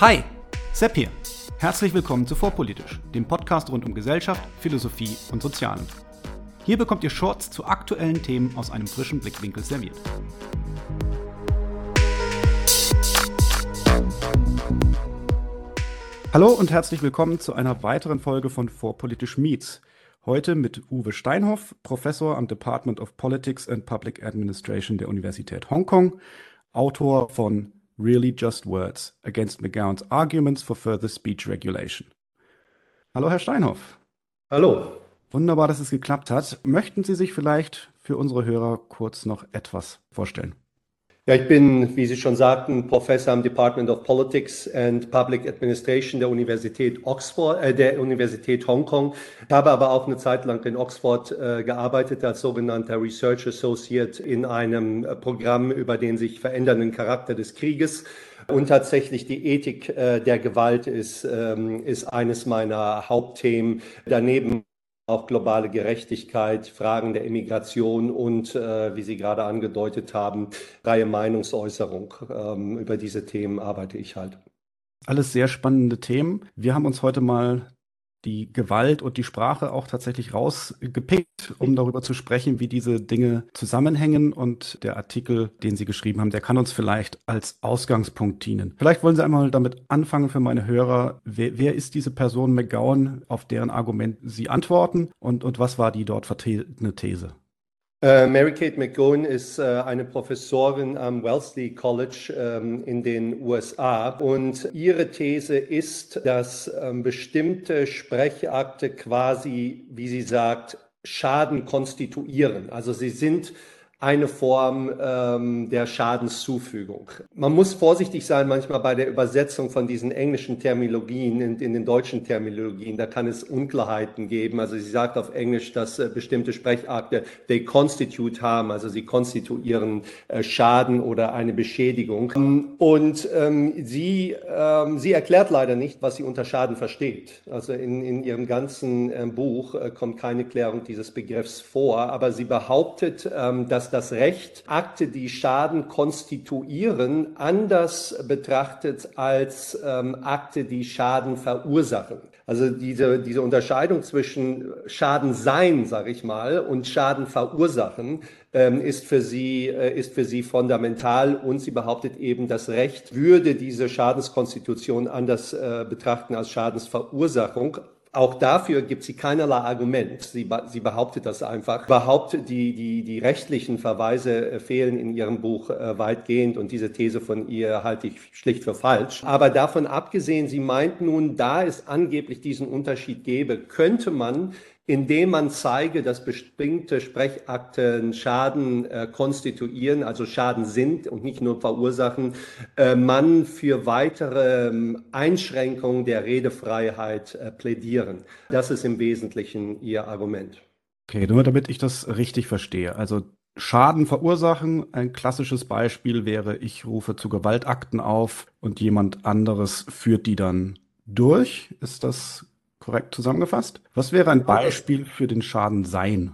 Hi, Sepp hier. Herzlich willkommen zu Vorpolitisch, dem Podcast rund um Gesellschaft, Philosophie und Sozialen. Hier bekommt ihr Shorts zu aktuellen Themen aus einem frischen Blickwinkel serviert. Hallo und herzlich willkommen zu einer weiteren Folge von Vorpolitisch Meets. Heute mit Uwe Steinhoff, Professor am Department of Politics and Public Administration der Universität Hongkong, Autor von Really Just Words Against McGowan's Arguments for Further Speech Regulation. Hallo, Herr Steinhoff. Hallo. Wunderbar, dass es geklappt hat. Möchten Sie sich vielleicht für unsere Hörer kurz noch etwas vorstellen? Ja, ich bin, wie Sie schon sagten, Professor am Department of Politics and Public Administration der Universität Oxford, äh, der Universität Hongkong. Ich habe aber auch eine Zeit lang in Oxford äh, gearbeitet als sogenannter Research Associate in einem äh, Programm über den sich verändernden Charakter des Krieges. Und tatsächlich die Ethik äh, der Gewalt ist, ähm, ist eines meiner Hauptthemen. Daneben auch globale Gerechtigkeit, Fragen der Immigration und, äh, wie Sie gerade angedeutet haben, freie Meinungsäußerung. Ähm, über diese Themen arbeite ich halt. Alles sehr spannende Themen. Wir haben uns heute mal die Gewalt und die Sprache auch tatsächlich rausgepickt, um darüber zu sprechen, wie diese Dinge zusammenhängen. Und der Artikel, den Sie geschrieben haben, der kann uns vielleicht als Ausgangspunkt dienen. Vielleicht wollen Sie einmal damit anfangen für meine Hörer. Wer, wer ist diese Person McGowan, auf deren Argument Sie antworten? Und, und was war die dort vertretene These? Äh, Mary Kate McGowan ist äh, eine Professorin am Wellesley College ähm, in den USA und ihre These ist, dass ähm, bestimmte Sprechakte quasi, wie sie sagt, Schaden konstituieren. Also sie sind eine Form ähm, der Schadenszufügung. Man muss vorsichtig sein manchmal bei der Übersetzung von diesen englischen Terminologien in, in den deutschen Terminologien. Da kann es Unklarheiten geben. Also sie sagt auf Englisch, dass äh, bestimmte Sprechakte they constitute haben, also sie konstituieren äh, Schaden oder eine Beschädigung. Und ähm, sie, ähm, sie erklärt leider nicht, was sie unter Schaden versteht. Also in, in ihrem ganzen äh, Buch kommt keine Klärung dieses Begriffs vor, aber sie behauptet, ähm, das Recht, Akte, die Schaden konstituieren, anders betrachtet als ähm, Akte, die Schaden verursachen. Also diese, diese Unterscheidung zwischen Schaden sein, sage ich mal, und Schaden verursachen ähm, ist, für sie, äh, ist für sie fundamental und sie behauptet eben, das Recht würde diese Schadenskonstitution anders äh, betrachten als Schadensverursachung auch dafür gibt sie keinerlei Argument. Sie, sie behauptet das einfach. Behauptet, die, die, die rechtlichen Verweise äh, fehlen in ihrem Buch äh, weitgehend und diese These von ihr halte ich schlicht für falsch. Aber davon abgesehen, sie meint nun, da es angeblich diesen Unterschied gäbe, könnte man indem man zeige, dass bestimmte Sprechakten Schaden äh, konstituieren, also Schaden sind und nicht nur verursachen, äh, man für weitere äh, Einschränkungen der Redefreiheit äh, plädieren. Das ist im Wesentlichen ihr Argument. Okay, nur damit ich das richtig verstehe. Also Schaden verursachen, ein klassisches Beispiel wäre, ich rufe zu Gewaltakten auf und jemand anderes führt die dann durch. Ist das korrekt zusammengefasst. Was wäre ein Beispiel für den Schaden sein?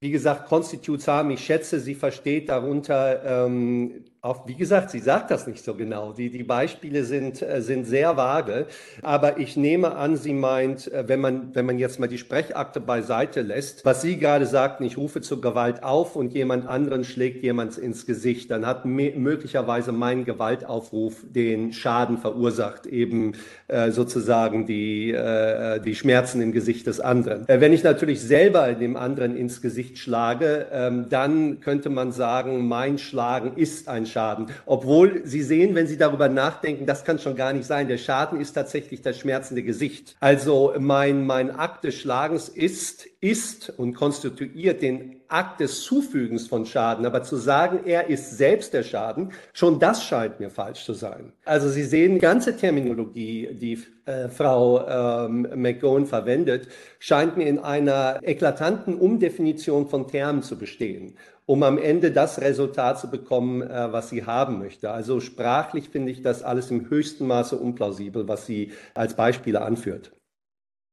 Wie gesagt, Constitutes haben, ich schätze, sie versteht darunter ähm, auch, wie gesagt, sie sagt das nicht so genau. Die, die Beispiele sind, äh, sind sehr vage. Aber ich nehme an, sie meint, äh, wenn man, wenn man jetzt mal die Sprechakte beiseite lässt, was sie gerade sagten, ich rufe zur Gewalt auf und jemand anderen schlägt jemand ins Gesicht, dann hat möglicherweise mein Gewaltaufruf den Schaden verursacht, eben äh, sozusagen die, äh, die Schmerzen im Gesicht des anderen. Äh, wenn ich natürlich selber dem anderen ins Gesicht schlage, ähm, dann könnte man sagen, mein Schlagen ist ein Schaden. Obwohl Sie sehen, wenn Sie darüber nachdenken, das kann schon gar nicht sein. Der Schaden ist tatsächlich das schmerzende Gesicht. Also mein, mein Akt des Schlagens ist, ist und konstituiert den Akt des Zufügens von Schaden. Aber zu sagen, er ist selbst der Schaden, schon das scheint mir falsch zu sein. Also Sie sehen, die ganze Terminologie, die äh, Frau ähm, McGowan verwendet, scheint mir in einer eklatanten Umdefinition von Termen zu bestehen um am Ende das Resultat zu bekommen, äh, was sie haben möchte. Also sprachlich finde ich das alles im höchsten Maße unplausibel, was sie als Beispiele anführt.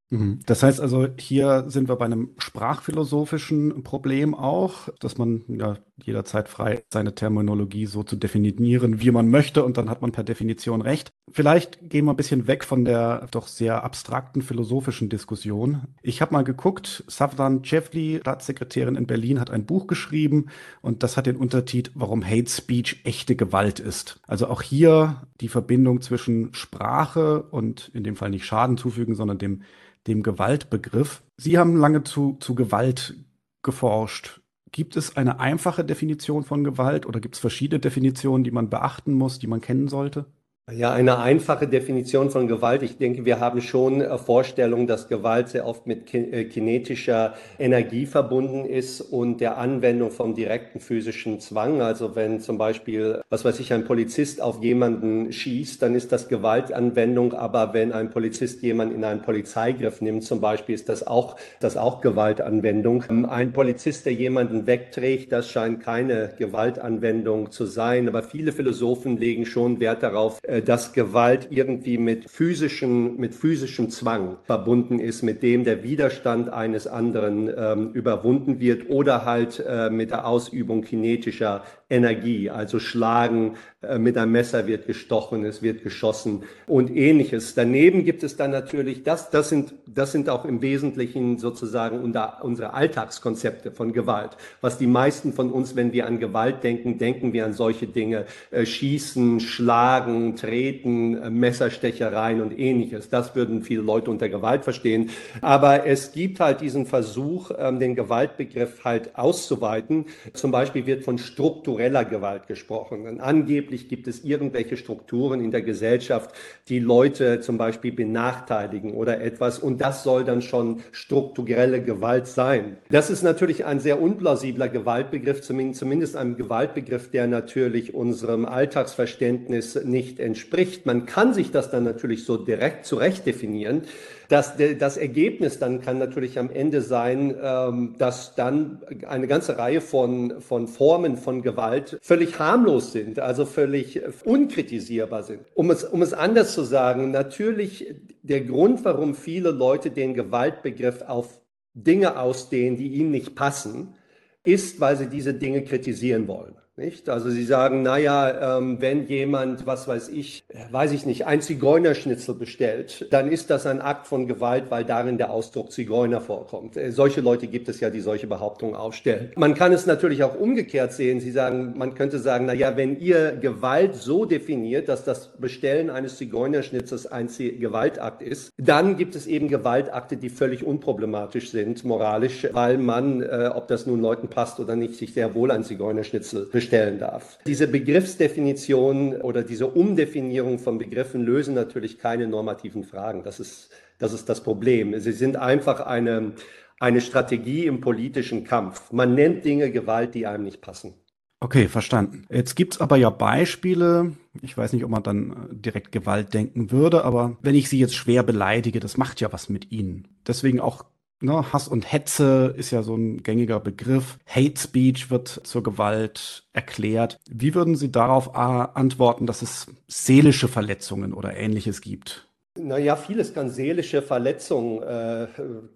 Mhm. Das heißt also, hier sind wir bei einem sprachphilosophischen Problem auch, dass man ja jederzeit frei, seine Terminologie so zu definieren, wie man möchte, und dann hat man per Definition recht. Vielleicht gehen wir ein bisschen weg von der doch sehr abstrakten philosophischen Diskussion. Ich habe mal geguckt, Savdan Chevli, Staatssekretärin in Berlin, hat ein Buch geschrieben und das hat den Untertitel, warum Hate Speech echte Gewalt ist. Also auch hier die Verbindung zwischen Sprache und in dem Fall nicht Schaden zufügen, sondern dem, dem Gewaltbegriff. Sie haben lange zu, zu Gewalt geforscht. Gibt es eine einfache Definition von Gewalt oder gibt es verschiedene Definitionen, die man beachten muss, die man kennen sollte? Ja, eine einfache Definition von Gewalt. Ich denke, wir haben schon äh, Vorstellungen, dass Gewalt sehr oft mit äh, kinetischer Energie verbunden ist und der Anwendung vom direkten physischen Zwang. Also wenn zum Beispiel, was weiß ich, ein Polizist auf jemanden schießt, dann ist das Gewaltanwendung. Aber wenn ein Polizist jemanden in einen Polizeigriff nimmt, zum Beispiel, ist das auch, das auch Gewaltanwendung. Ähm, ein Polizist, der jemanden wegträgt, das scheint keine Gewaltanwendung zu sein. Aber viele Philosophen legen schon Wert darauf, äh, dass Gewalt irgendwie mit physischem, mit physischem Zwang verbunden ist, mit dem der Widerstand eines anderen ähm, überwunden wird oder halt äh, mit der Ausübung kinetischer Energie, also Schlagen, äh, mit einem Messer wird gestochen, es wird geschossen und ähnliches. Daneben gibt es dann natürlich, das, das, sind, das sind auch im Wesentlichen sozusagen unter, unsere Alltagskonzepte von Gewalt. Was die meisten von uns, wenn wir an Gewalt denken, denken wir an solche Dinge, äh, schießen, schlagen, treten, äh, Messerstechereien und ähnliches. Das würden viele Leute unter Gewalt verstehen. Aber es gibt halt diesen Versuch, ähm, den Gewaltbegriff halt auszuweiten. Zum Beispiel wird von Struktur struktureller Gewalt gesprochen. Und angeblich gibt es irgendwelche Strukturen in der Gesellschaft, die Leute zum Beispiel benachteiligen oder etwas. Und das soll dann schon strukturelle Gewalt sein. Das ist natürlich ein sehr unplausibler Gewaltbegriff, zumindest ein Gewaltbegriff, der natürlich unserem Alltagsverständnis nicht entspricht. Man kann sich das dann natürlich so direkt zurecht definieren. Das, das Ergebnis dann kann natürlich am Ende sein, ähm, dass dann eine ganze Reihe von, von Formen von Gewalt völlig harmlos sind, also völlig unkritisierbar sind. Um es, um es anders zu sagen, natürlich der Grund, warum viele Leute den Gewaltbegriff auf Dinge ausdehnen, die ihnen nicht passen, ist, weil sie diese Dinge kritisieren wollen. Nicht? Also Sie sagen, naja, ähm, wenn jemand, was weiß ich, weiß ich nicht, ein Zigeunerschnitzel bestellt, dann ist das ein Akt von Gewalt, weil darin der Ausdruck Zigeuner vorkommt. Äh, solche Leute gibt es ja, die solche Behauptungen aufstellen. Man kann es natürlich auch umgekehrt sehen. Sie sagen, man könnte sagen, naja, wenn ihr Gewalt so definiert, dass das Bestellen eines Zigeunerschnitzels ein Gewaltakt ist, dann gibt es eben Gewaltakte, die völlig unproblematisch sind, moralisch, weil man, äh, ob das nun Leuten passt oder nicht, sich sehr wohl ein Zigeunerschnitzel bestellt stellen darf. Diese Begriffsdefinition oder diese Umdefinierung von Begriffen lösen natürlich keine normativen Fragen. Das ist das, ist das Problem. Sie sind einfach eine, eine Strategie im politischen Kampf. Man nennt Dinge Gewalt, die einem nicht passen. Okay, verstanden. Jetzt gibt's aber ja Beispiele, ich weiß nicht, ob man dann direkt Gewalt denken würde, aber wenn ich Sie jetzt schwer beleidige, das macht ja was mit Ihnen. Deswegen auch Ne, Hass und Hetze ist ja so ein gängiger Begriff. Hate Speech wird zur Gewalt erklärt. Wie würden Sie darauf antworten, dass es seelische Verletzungen oder ähnliches gibt? Naja, vieles kann seelische Verletzungen äh,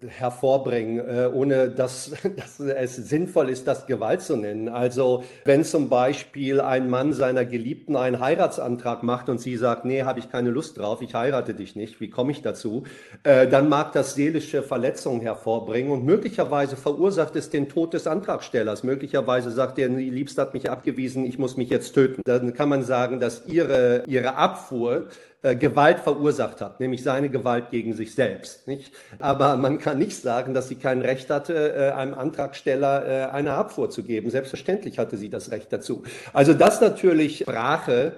hervorbringen, äh, ohne dass, dass es sinnvoll ist, das Gewalt zu nennen. Also wenn zum Beispiel ein Mann seiner Geliebten einen Heiratsantrag macht und sie sagt, nee, habe ich keine Lust drauf, ich heirate dich nicht, wie komme ich dazu? Äh, dann mag das seelische Verletzungen hervorbringen und möglicherweise verursacht es den Tod des Antragstellers. Möglicherweise sagt er, die Liebste hat mich abgewiesen, ich muss mich jetzt töten. Dann kann man sagen, dass ihre, ihre Abfuhr äh, Gewalt verursacht hat, nämlich seine Gewalt gegen sich selbst. Nicht? Aber man kann nicht sagen, dass sie kein Recht hatte, äh, einem Antragsteller äh, eine Abfuhr zu geben. Selbstverständlich hatte sie das Recht dazu. Also dass natürlich Sprache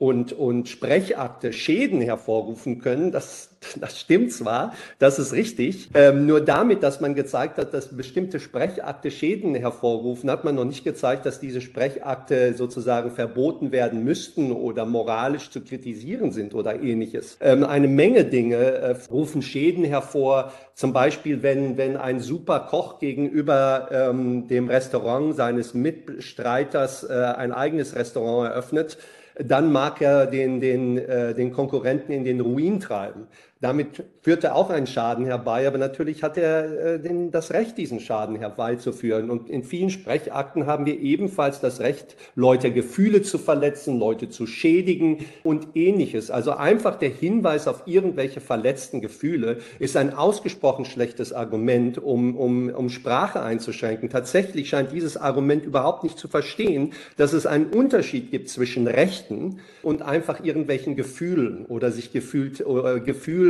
und, und Sprechakte Schäden hervorrufen können, das, das stimmt zwar, das ist richtig. Ähm, nur damit, dass man gezeigt hat, dass bestimmte Sprechakte Schäden hervorrufen, hat man noch nicht gezeigt, dass diese Sprechakte sozusagen verboten werden müssten oder moralisch zu kritisieren sind oder ähnliches. Ähm, eine Menge Dinge äh, rufen Schäden hervor. Zum Beispiel, wenn, wenn ein super Koch gegenüber ähm, dem Restaurant seines Mitstreiters äh, ein eigenes Restaurant eröffnet, dann mag er den, den, äh, den Konkurrenten in den Ruin treiben. Damit führt er auch einen Schaden herbei, aber natürlich hat er äh, den, das Recht, diesen Schaden herbeizuführen. Und in vielen Sprechakten haben wir ebenfalls das Recht, Leute Gefühle zu verletzen, Leute zu schädigen und ähnliches. Also einfach der Hinweis auf irgendwelche verletzten Gefühle ist ein ausgesprochen schlechtes Argument, um, um, um Sprache einzuschränken. Tatsächlich scheint dieses Argument überhaupt nicht zu verstehen, dass es einen Unterschied gibt zwischen Rechten und einfach irgendwelchen Gefühlen oder sich gefühlt, äh,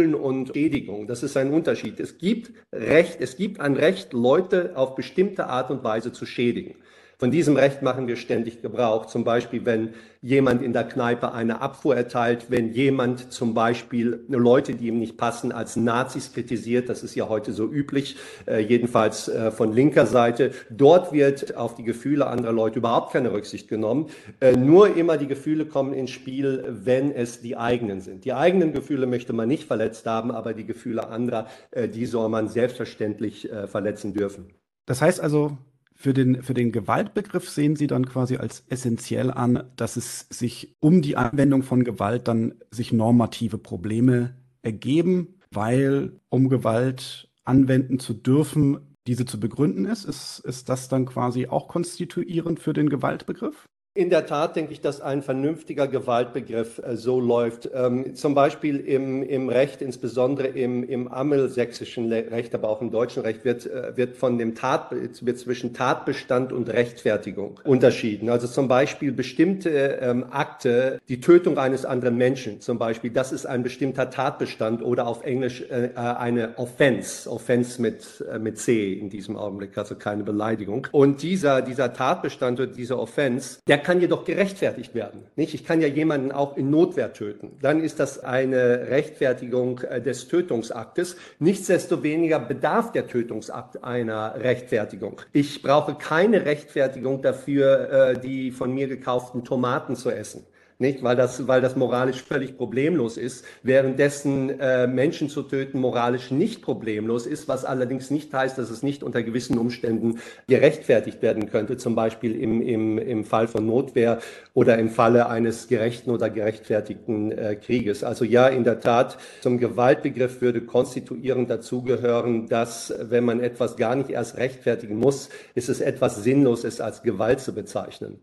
Gefühlen und Schädigung. Das ist ein Unterschied. Es gibt Recht, es gibt ein Recht, Leute auf bestimmte Art und Weise zu schädigen. Von diesem Recht machen wir ständig Gebrauch. Zum Beispiel, wenn jemand in der Kneipe eine Abfuhr erteilt, wenn jemand zum Beispiel Leute, die ihm nicht passen, als Nazis kritisiert. Das ist ja heute so üblich, äh, jedenfalls äh, von linker Seite. Dort wird auf die Gefühle anderer Leute überhaupt keine Rücksicht genommen. Äh, nur immer die Gefühle kommen ins Spiel, wenn es die eigenen sind. Die eigenen Gefühle möchte man nicht verletzt haben, aber die Gefühle anderer, die soll man selbstverständlich verletzen dürfen. Das heißt also, für den, für den Gewaltbegriff sehen Sie dann quasi als essentiell an, dass es sich um die Anwendung von Gewalt dann sich normative Probleme ergeben, weil um Gewalt anwenden zu dürfen, diese zu begründen ist. Ist, ist das dann quasi auch konstituierend für den Gewaltbegriff? In der Tat denke ich, dass ein vernünftiger Gewaltbegriff äh, so läuft. Ähm, zum Beispiel im, im Recht, insbesondere im, im angelsächsischen Recht, aber auch im deutschen Recht, wird, äh, wird von dem Tat, wird zwischen Tatbestand und Rechtfertigung unterschieden. Also zum Beispiel bestimmte ähm, Akte, die Tötung eines anderen Menschen zum Beispiel, das ist ein bestimmter Tatbestand oder auf Englisch äh, eine Offense, Offense mit, mit C in diesem Augenblick, also keine Beleidigung. Und dieser, dieser Tatbestand oder dieser Offense, der kann jedoch gerechtfertigt werden. Nicht? Ich kann ja jemanden auch in Notwehr töten. Dann ist das eine Rechtfertigung äh, des Tötungsaktes. Nichtsdestoweniger bedarf der Tötungsakt einer Rechtfertigung. Ich brauche keine Rechtfertigung dafür, äh, die von mir gekauften Tomaten zu essen nicht? Weil das, weil das moralisch völlig problemlos ist, währenddessen äh, Menschen zu töten moralisch nicht problemlos ist, was allerdings nicht heißt, dass es nicht unter gewissen Umständen gerechtfertigt werden könnte, zum Beispiel im, im, im Fall von Notwehr oder im Falle eines gerechten oder gerechtfertigten äh, Krieges. Also ja, in der Tat, zum Gewaltbegriff würde konstituierend dazugehören, dass wenn man etwas gar nicht erst rechtfertigen muss, ist es etwas Sinnloses als Gewalt zu bezeichnen.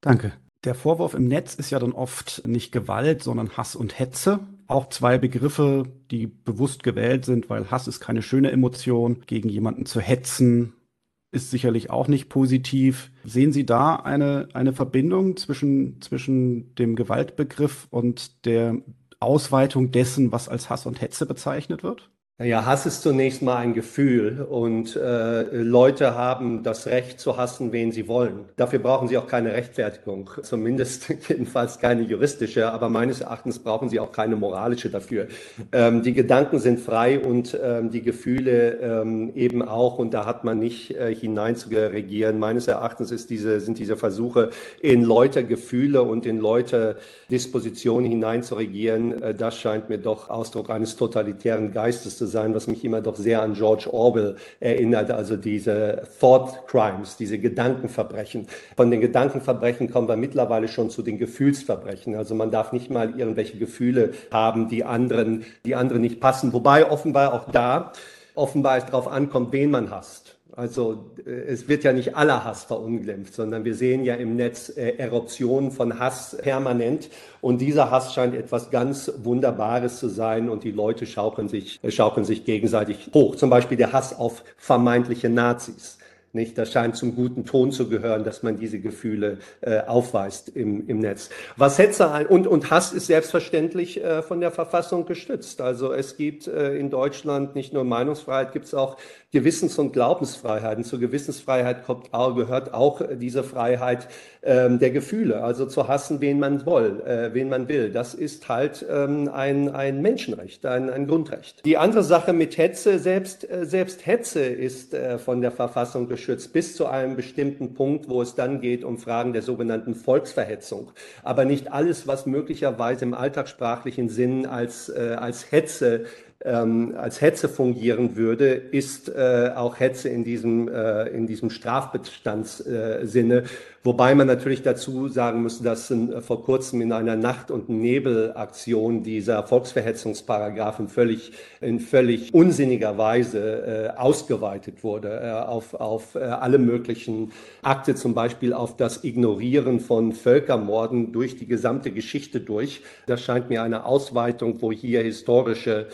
Danke. Der Vorwurf im Netz ist ja dann oft nicht Gewalt, sondern Hass und Hetze. Auch zwei Begriffe, die bewusst gewählt sind, weil Hass ist keine schöne Emotion. Gegen jemanden zu hetzen ist sicherlich auch nicht positiv. Sehen Sie da eine, eine Verbindung zwischen, zwischen dem Gewaltbegriff und der Ausweitung dessen, was als Hass und Hetze bezeichnet wird? Naja, Hass ist zunächst mal ein Gefühl und äh, Leute haben das Recht zu hassen, wen sie wollen. Dafür brauchen sie auch keine Rechtfertigung, zumindest jedenfalls keine juristische, aber meines Erachtens brauchen sie auch keine moralische dafür. Ähm, die Gedanken sind frei und ähm, die Gefühle ähm, eben auch und da hat man nicht äh, hinein zu regieren. Meines Erachtens ist diese, sind diese Versuche, in Leute Gefühle und in Leute Dispositionen hinein zu regieren, äh, das scheint mir doch Ausdruck eines totalitären Geistes zu sein, was mich immer doch sehr an George Orwell erinnert, also diese Thought Crimes, diese Gedankenverbrechen. Von den Gedankenverbrechen kommen wir mittlerweile schon zu den Gefühlsverbrechen. Also man darf nicht mal irgendwelche Gefühle haben, die anderen, die anderen nicht passen. Wobei offenbar auch da offenbar es darauf ankommt, wen man hasst. Also äh, es wird ja nicht aller Hass verunglimpft, sondern wir sehen ja im Netz äh, Eruptionen von Hass permanent. Und dieser Hass scheint etwas ganz Wunderbares zu sein und die Leute schaukeln sich, äh, schaukeln sich gegenseitig hoch. Zum Beispiel der Hass auf vermeintliche Nazis. Nicht? Das scheint zum guten Ton zu gehören, dass man diese Gefühle äh, aufweist im, im Netz. Was Hetze und, und Hass ist selbstverständlich äh, von der Verfassung gestützt. Also es gibt äh, in Deutschland nicht nur Meinungsfreiheit, gibt es auch Gewissens- und Glaubensfreiheiten. Zur Gewissensfreiheit kommt, gehört auch diese Freiheit ähm, der Gefühle, also zu hassen, wen man will, äh, wen man will. Das ist halt ähm, ein, ein Menschenrecht, ein, ein Grundrecht. Die andere Sache mit Hetze, selbst, äh, selbst Hetze ist äh, von der Verfassung geschützt, bis zu einem bestimmten Punkt, wo es dann geht um Fragen der sogenannten Volksverhetzung. Aber nicht alles, was möglicherweise im alltagssprachlichen Sinn als, äh, als Hetze ähm, als Hetze fungieren würde, ist äh, auch Hetze in diesem, äh, in diesem Strafbestandssinne. Äh, Wobei man natürlich dazu sagen muss, dass äh, vor kurzem in einer Nacht- und Nebelaktion dieser Volksverhetzungsparagraphen völlig, in völlig unsinniger Weise äh, ausgeweitet wurde äh, auf, auf äh, alle möglichen Akte, zum Beispiel auf das Ignorieren von Völkermorden durch die gesamte Geschichte durch. Das scheint mir eine Ausweitung, wo hier historische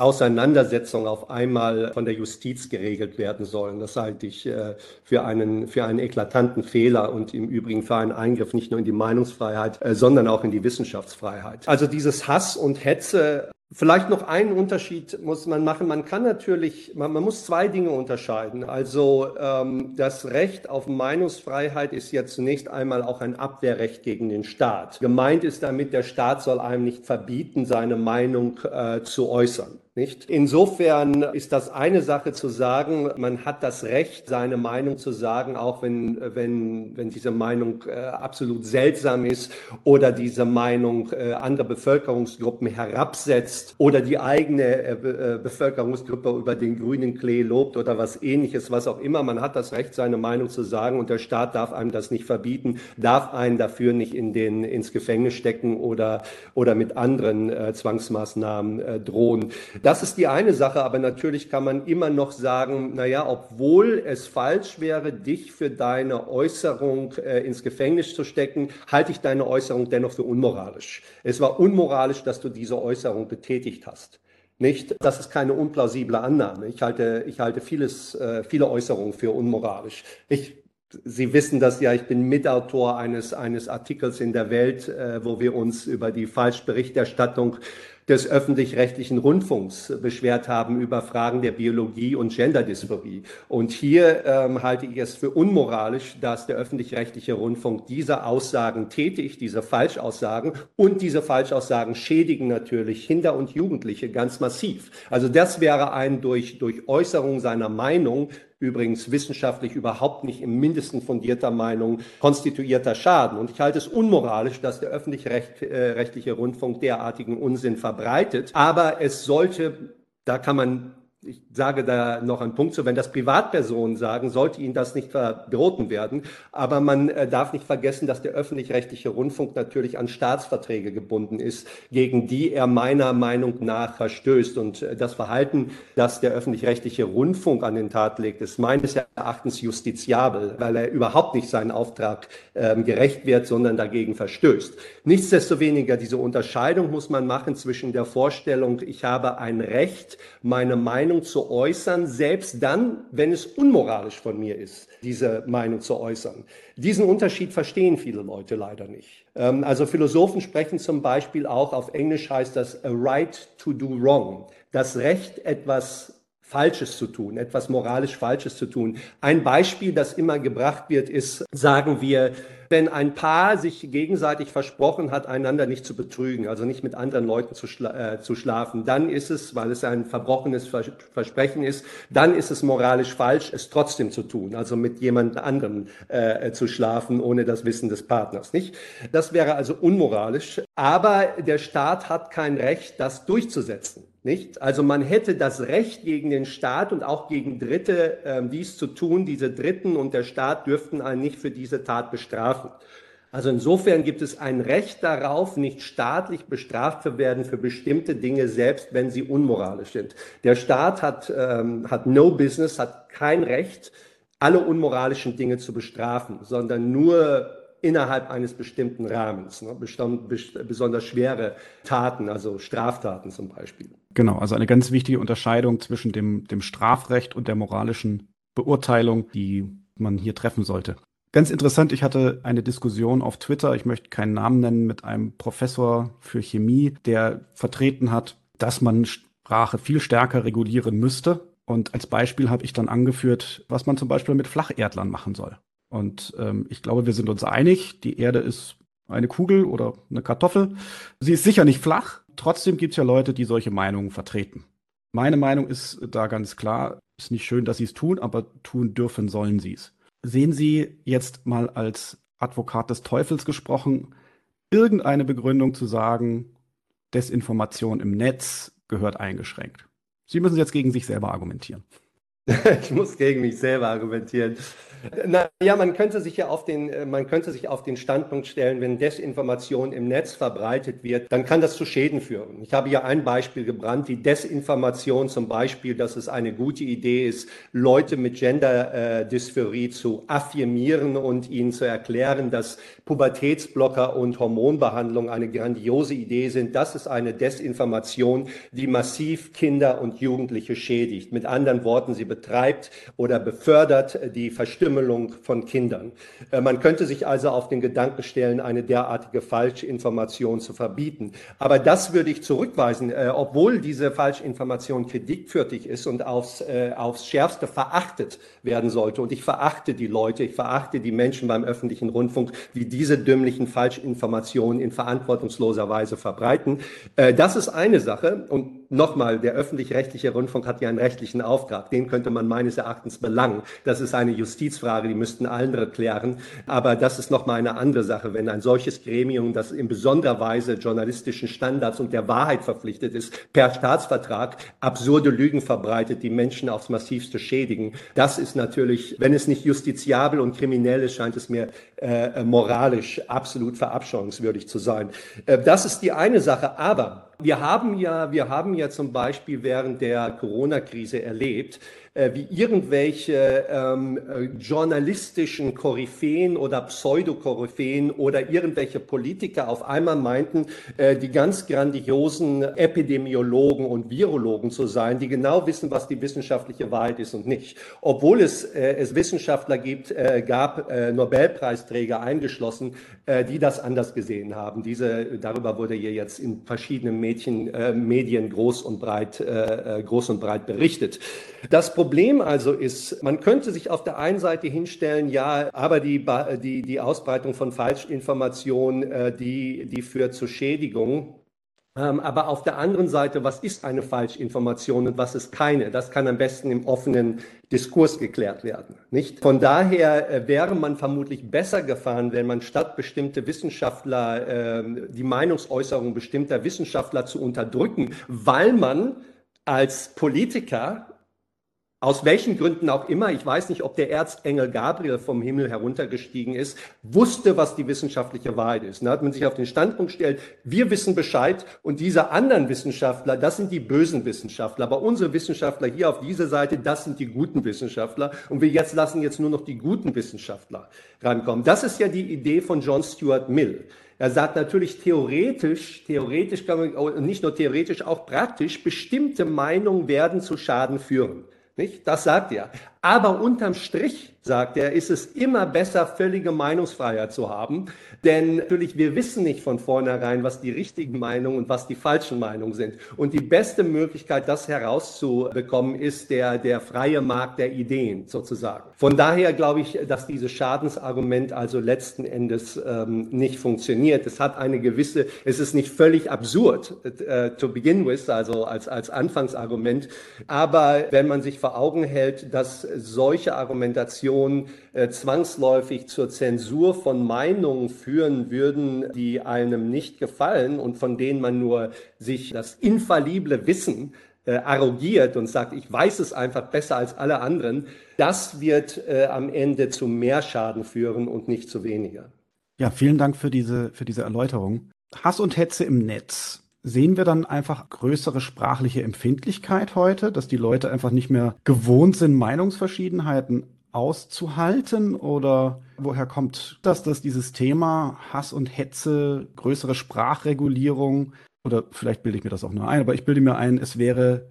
Auseinandersetzungen auf einmal von der Justiz geregelt werden sollen. Das halte ich äh, für einen, für einen eklatanten Fehler und im Übrigen für einen Eingriff nicht nur in die Meinungsfreiheit, äh, sondern auch in die Wissenschaftsfreiheit. Also dieses Hass und Hetze Vielleicht noch einen Unterschied muss man machen. Man kann natürlich, man, man muss zwei Dinge unterscheiden. Also ähm, das Recht auf Meinungsfreiheit ist ja zunächst einmal auch ein Abwehrrecht gegen den Staat. Gemeint ist damit, der Staat soll einem nicht verbieten, seine Meinung äh, zu äußern. Nicht? Insofern ist das eine Sache zu sagen, man hat das Recht, seine Meinung zu sagen, auch wenn, wenn, wenn diese Meinung äh, absolut seltsam ist oder diese Meinung äh, andere Bevölkerungsgruppen herabsetzt oder die eigene äh, äh Bevölkerungsgruppe über den grünen Klee lobt oder was ähnliches, was auch immer. Man hat das Recht, seine Meinung zu sagen und der Staat darf einem das nicht verbieten, darf einen dafür nicht in den, ins Gefängnis stecken oder, oder mit anderen äh, Zwangsmaßnahmen äh, drohen. Das ist die eine Sache, aber natürlich kann man immer noch sagen, naja, obwohl es falsch wäre, dich für deine Äußerung äh, ins Gefängnis zu stecken, halte ich deine Äußerung dennoch für unmoralisch. Es war unmoralisch, dass du diese Äußerung betätigt hast. Nicht? Das ist keine unplausible Annahme. Ich halte, ich halte vieles, äh, viele Äußerungen für unmoralisch. Ich Sie wissen das ja, ich bin Mitautor eines, eines Artikels in der Welt, äh, wo wir uns über die Falschberichterstattung des öffentlich-rechtlichen Rundfunks beschwert haben über Fragen der Biologie und Genderdysphorie. Und hier ähm, halte ich es für unmoralisch, dass der öffentlich-rechtliche Rundfunk diese Aussagen tätigt, diese Falschaussagen. Und diese Falschaussagen schädigen natürlich Kinder und Jugendliche ganz massiv. Also das wäre ein durch, durch Äußerung seiner Meinung übrigens wissenschaftlich überhaupt nicht im mindesten fundierter Meinung konstituierter Schaden. Und ich halte es unmoralisch, dass der öffentlich-rechtliche Rundfunk derartigen Unsinn verbreitet. Aber es sollte, da kann man ich sage da noch einen Punkt zu, wenn das Privatpersonen sagen, sollte ihnen das nicht verboten werden. Aber man äh, darf nicht vergessen, dass der öffentlich-rechtliche Rundfunk natürlich an Staatsverträge gebunden ist, gegen die er meiner Meinung nach verstößt. Und äh, das Verhalten, das der öffentlich-rechtliche Rundfunk an den Tat legt, ist meines Erachtens justiziabel, weil er überhaupt nicht seinen Auftrag ähm, gerecht wird, sondern dagegen verstößt. Nichtsdestoweniger, diese Unterscheidung muss man machen zwischen der Vorstellung, ich habe ein Recht, meine Meinung Meinung äußern, selbst dann, wenn es unmoralisch von mir ist, diese Meinung zu äußern. Diesen Unterschied verstehen viele Leute leider nicht. Ähm, also Philosophen sprechen zum Beispiel auch, auf Englisch heißt das a right to do wrong, das Recht, etwas Falsches zu tun, etwas moralisch Falsches zu tun. Ein Beispiel, das immer gebracht wird, ist, sagen wir, wenn ein Paar sich gegenseitig versprochen hat, einander nicht zu betrügen, also nicht mit anderen Leuten zu, schla äh, zu schlafen, dann ist es, weil es ein verbrochenes Vers Versprechen ist, dann ist es moralisch falsch, es trotzdem zu tun, also mit jemand anderem äh, zu schlafen, ohne das Wissen des Partners, nicht? Das wäre also unmoralisch, aber der Staat hat kein Recht, das durchzusetzen. Nicht? Also man hätte das Recht gegen den Staat und auch gegen Dritte, äh, dies zu tun. Diese Dritten und der Staat dürften einen nicht für diese Tat bestrafen. Also insofern gibt es ein Recht darauf, nicht staatlich bestraft zu werden für bestimmte Dinge, selbst wenn sie unmoralisch sind. Der Staat hat, ähm, hat no business, hat kein Recht, alle unmoralischen Dinge zu bestrafen, sondern nur innerhalb eines bestimmten Rahmens, ne? Besonders schwere Taten, also Straftaten zum Beispiel. Genau, also eine ganz wichtige Unterscheidung zwischen dem, dem Strafrecht und der moralischen Beurteilung, die man hier treffen sollte. Ganz interessant, ich hatte eine Diskussion auf Twitter, ich möchte keinen Namen nennen, mit einem Professor für Chemie, der vertreten hat, dass man Sprache viel stärker regulieren müsste. Und als Beispiel habe ich dann angeführt, was man zum Beispiel mit Flacherdlern machen soll. Und ähm, ich glaube, wir sind uns einig, die Erde ist eine Kugel oder eine Kartoffel. Sie ist sicher nicht flach. Trotzdem gibt es ja Leute, die solche Meinungen vertreten. Meine Meinung ist da ganz klar, ist nicht schön, dass sie es tun, aber tun dürfen sollen sie es. Sehen Sie jetzt mal als Advokat des Teufels gesprochen, irgendeine Begründung zu sagen, Desinformation im Netz gehört eingeschränkt. Sie müssen jetzt gegen sich selber argumentieren. ich muss gegen mich selber argumentieren. Naja, man könnte sich ja auf den, äh, man könnte sich auf den Standpunkt stellen, wenn Desinformation im Netz verbreitet wird, dann kann das zu Schäden führen. Ich habe ja ein Beispiel gebrannt, die Desinformation zum Beispiel, dass es eine gute Idee ist, Leute mit Gender-Dysphorie zu affirmieren und ihnen zu erklären, dass Pubertätsblocker und Hormonbehandlung eine grandiose Idee sind. Das ist eine Desinformation, die massiv Kinder und Jugendliche schädigt. Mit anderen Worten, sie betreibt oder befördert die Verstümmelung von Kindern. Äh, man könnte sich also auf den Gedanken stellen, eine derartige Falschinformation zu verbieten. Aber das würde ich zurückweisen, äh, obwohl diese Falschinformation kritikwürdig ist und aufs, äh, aufs Schärfste verachtet werden sollte. Und ich verachte die Leute, ich verachte die Menschen beim öffentlichen Rundfunk, die diese dümmlichen Falschinformationen in verantwortungsloser Weise verbreiten. Das ist eine Sache. Und nochmal, der öffentlich-rechtliche Rundfunk hat ja einen rechtlichen Auftrag. Den könnte man meines Erachtens belangen. Das ist eine Justizfrage, die müssten andere klären. Aber das ist nochmal eine andere Sache. Wenn ein solches Gremium, das in besonderer Weise journalistischen Standards und der Wahrheit verpflichtet ist, per Staatsvertrag absurde Lügen verbreitet, die Menschen aufs massivste schädigen, das ist natürlich, wenn es nicht justiziabel und kriminell ist, scheint es mir äh, moralisch absolut verabscheuungswürdig zu sein. Äh, das ist die eine Sache. Aber wir haben ja, wir haben ja zum Beispiel während der Corona-Krise erlebt, äh, wie irgendwelche ähm, äh, journalistischen Koryphäen oder Pseudokoryphäen oder irgendwelche Politiker auf einmal meinten, äh, die ganz grandiosen Epidemiologen und Virologen zu sein, die genau wissen, was die wissenschaftliche Wahrheit ist und nicht. Obwohl es, äh, es Wissenschaftler gibt, äh, gab, äh, Nobelpreisträger eingeschlossen, die das anders gesehen haben. Diese, darüber wurde hier jetzt in verschiedenen Mädchen, Medien groß und breit, groß und breit berichtet. Das Problem also ist, man könnte sich auf der einen Seite hinstellen, ja, aber die, die, die Ausbreitung von Falschinformationen, äh, die, die führt zu Schädigung. Ähm, aber auf der anderen Seite, was ist eine Falschinformation und was ist keine? Das kann am besten im offenen Diskurs geklärt werden. Nicht? Von daher äh, wäre man vermutlich besser gefahren, wenn man statt bestimmte Wissenschaftler, äh, die Meinungsäußerung bestimmter Wissenschaftler zu unterdrücken, weil man als Politiker aus welchen Gründen auch immer, ich weiß nicht, ob der Erzengel Gabriel vom Himmel heruntergestiegen ist, wusste, was die wissenschaftliche Wahrheit ist. da hat man sich auf den Standpunkt gestellt, wir wissen Bescheid und diese anderen Wissenschaftler, das sind die bösen Wissenschaftler. Aber unsere Wissenschaftler hier auf dieser Seite, das sind die guten Wissenschaftler. Und wir jetzt lassen jetzt nur noch die guten Wissenschaftler rankommen. Das ist ja die Idee von John Stuart Mill. Er sagt natürlich theoretisch, theoretisch kann man, nicht nur theoretisch, auch praktisch, bestimmte Meinungen werden zu Schaden führen. Nicht? Das sagt er. Aber unterm Strich, sagt er, ist es immer besser, völlige Meinungsfreiheit zu haben. Denn natürlich, wir wissen nicht von vornherein, was die richtigen Meinungen und was die falschen Meinungen sind. Und die beste Möglichkeit, das herauszubekommen, ist der, der freie Markt der Ideen sozusagen. Von daher glaube ich, dass dieses Schadensargument also letzten Endes ähm, nicht funktioniert. Es hat eine gewisse, es ist nicht völlig absurd äh, to begin with, also als, als Anfangsargument. Aber wenn man sich vor Augen hält, dass solche Argumentationen äh, zwangsläufig zur Zensur von Meinungen führen würden, die einem nicht gefallen und von denen man nur sich das infallible Wissen äh, arrogiert und sagt, ich weiß es einfach besser als alle anderen, das wird äh, am Ende zu mehr Schaden führen und nicht zu weniger. Ja, vielen Dank für diese, für diese Erläuterung. Hass und Hetze im Netz Sehen wir dann einfach größere sprachliche Empfindlichkeit heute, dass die Leute einfach nicht mehr gewohnt sind, Meinungsverschiedenheiten auszuhalten? Oder woher kommt das, dass dieses Thema Hass und Hetze, größere Sprachregulierung, oder vielleicht bilde ich mir das auch nur ein, aber ich bilde mir ein, es wäre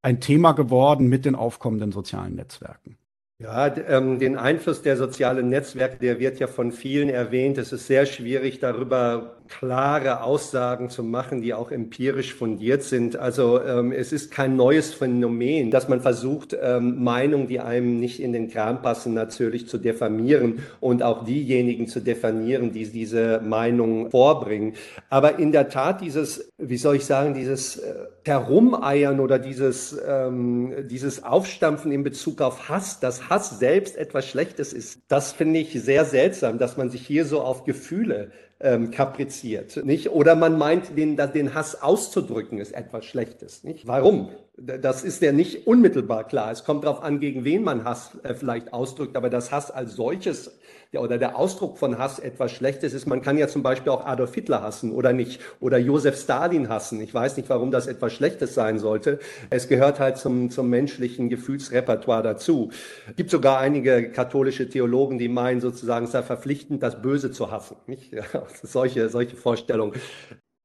ein Thema geworden mit den aufkommenden sozialen Netzwerken? Ja, ähm, den Einfluss der sozialen Netzwerke, der wird ja von vielen erwähnt. Es ist sehr schwierig, darüber klare Aussagen zu machen, die auch empirisch fundiert sind. Also ähm, es ist kein neues Phänomen, dass man versucht, ähm, Meinungen, die einem nicht in den Kram passen, natürlich zu diffamieren und auch diejenigen zu diffamieren, die diese Meinung vorbringen. Aber in der Tat dieses, wie soll ich sagen, dieses äh, Herumeiern oder dieses, ähm, dieses Aufstampfen in Bezug auf Hass, dass Hass selbst etwas Schlechtes ist, das finde ich sehr seltsam, dass man sich hier so auf Gefühle ähm, kapriziert, nicht? Oder man meint, den, den Hass auszudrücken ist etwas Schlechtes, nicht? Warum? Das ist ja nicht unmittelbar klar. Es kommt darauf an, gegen wen man Hass äh, vielleicht ausdrückt, aber das Hass als solches oder der Ausdruck von Hass etwas Schlechtes ist. Man kann ja zum Beispiel auch Adolf Hitler hassen oder nicht oder Josef Stalin hassen. Ich weiß nicht, warum das etwas Schlechtes sein sollte. Es gehört halt zum, zum menschlichen Gefühlsrepertoire dazu. Es gibt sogar einige katholische Theologen, die meinen sozusagen, es sei verpflichtend, das Böse zu hassen. Nicht? Ja, solche, solche Vorstellungen.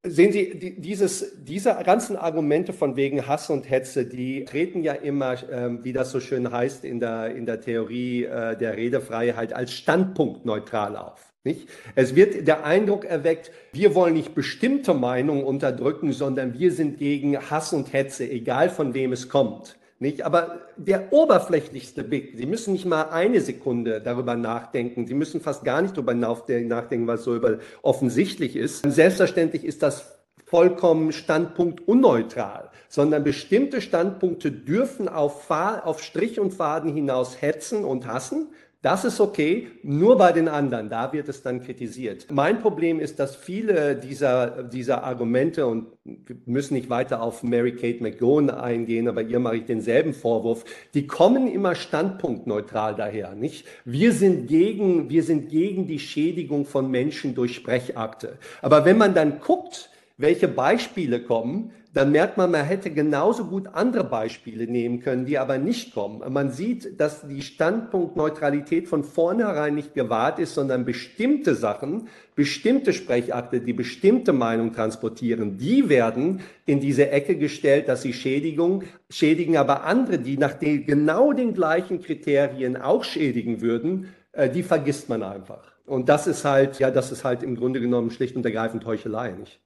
Sehen Sie, die, dieses, diese ganzen Argumente von wegen Hass und Hetze, die treten ja immer, ähm, wie das so schön heißt in der, in der Theorie äh, der Redefreiheit, als standpunktneutral auf. Nicht? Es wird der Eindruck erweckt, wir wollen nicht bestimmte Meinungen unterdrücken, sondern wir sind gegen Hass und Hetze, egal von wem es kommt. Nicht? Aber der oberflächlichste Blick, Sie müssen nicht mal eine Sekunde darüber nachdenken. Sie müssen fast gar nicht darüber nachdenken, was so offensichtlich ist. Selbstverständlich ist das vollkommen standpunktunneutral, sondern bestimmte Standpunkte dürfen auf, auf Strich und Faden hinaus hetzen und hassen. Das ist okay, nur bei den anderen, da wird es dann kritisiert. Mein Problem ist, dass viele dieser, dieser Argumente, und wir müssen nicht weiter auf Mary Kate McGowan eingehen, aber ihr mache ich denselben Vorwurf, die kommen immer standpunktneutral daher, nicht? Wir sind gegen, wir sind gegen die Schädigung von Menschen durch Sprechakte. Aber wenn man dann guckt, welche Beispiele kommen, dann merkt man, man hätte genauso gut andere Beispiele nehmen können, die aber nicht kommen. Man sieht, dass die Standpunktneutralität von vornherein nicht gewahrt ist, sondern bestimmte Sachen, bestimmte Sprechakte, die bestimmte Meinung transportieren, die werden in diese Ecke gestellt, dass sie Schädigung schädigen, aber andere, die nach den, genau den gleichen Kriterien auch schädigen würden, äh, die vergisst man einfach. Und das ist halt, ja, das ist halt im Grunde genommen schlicht und ergreifend Heuchelei, nicht?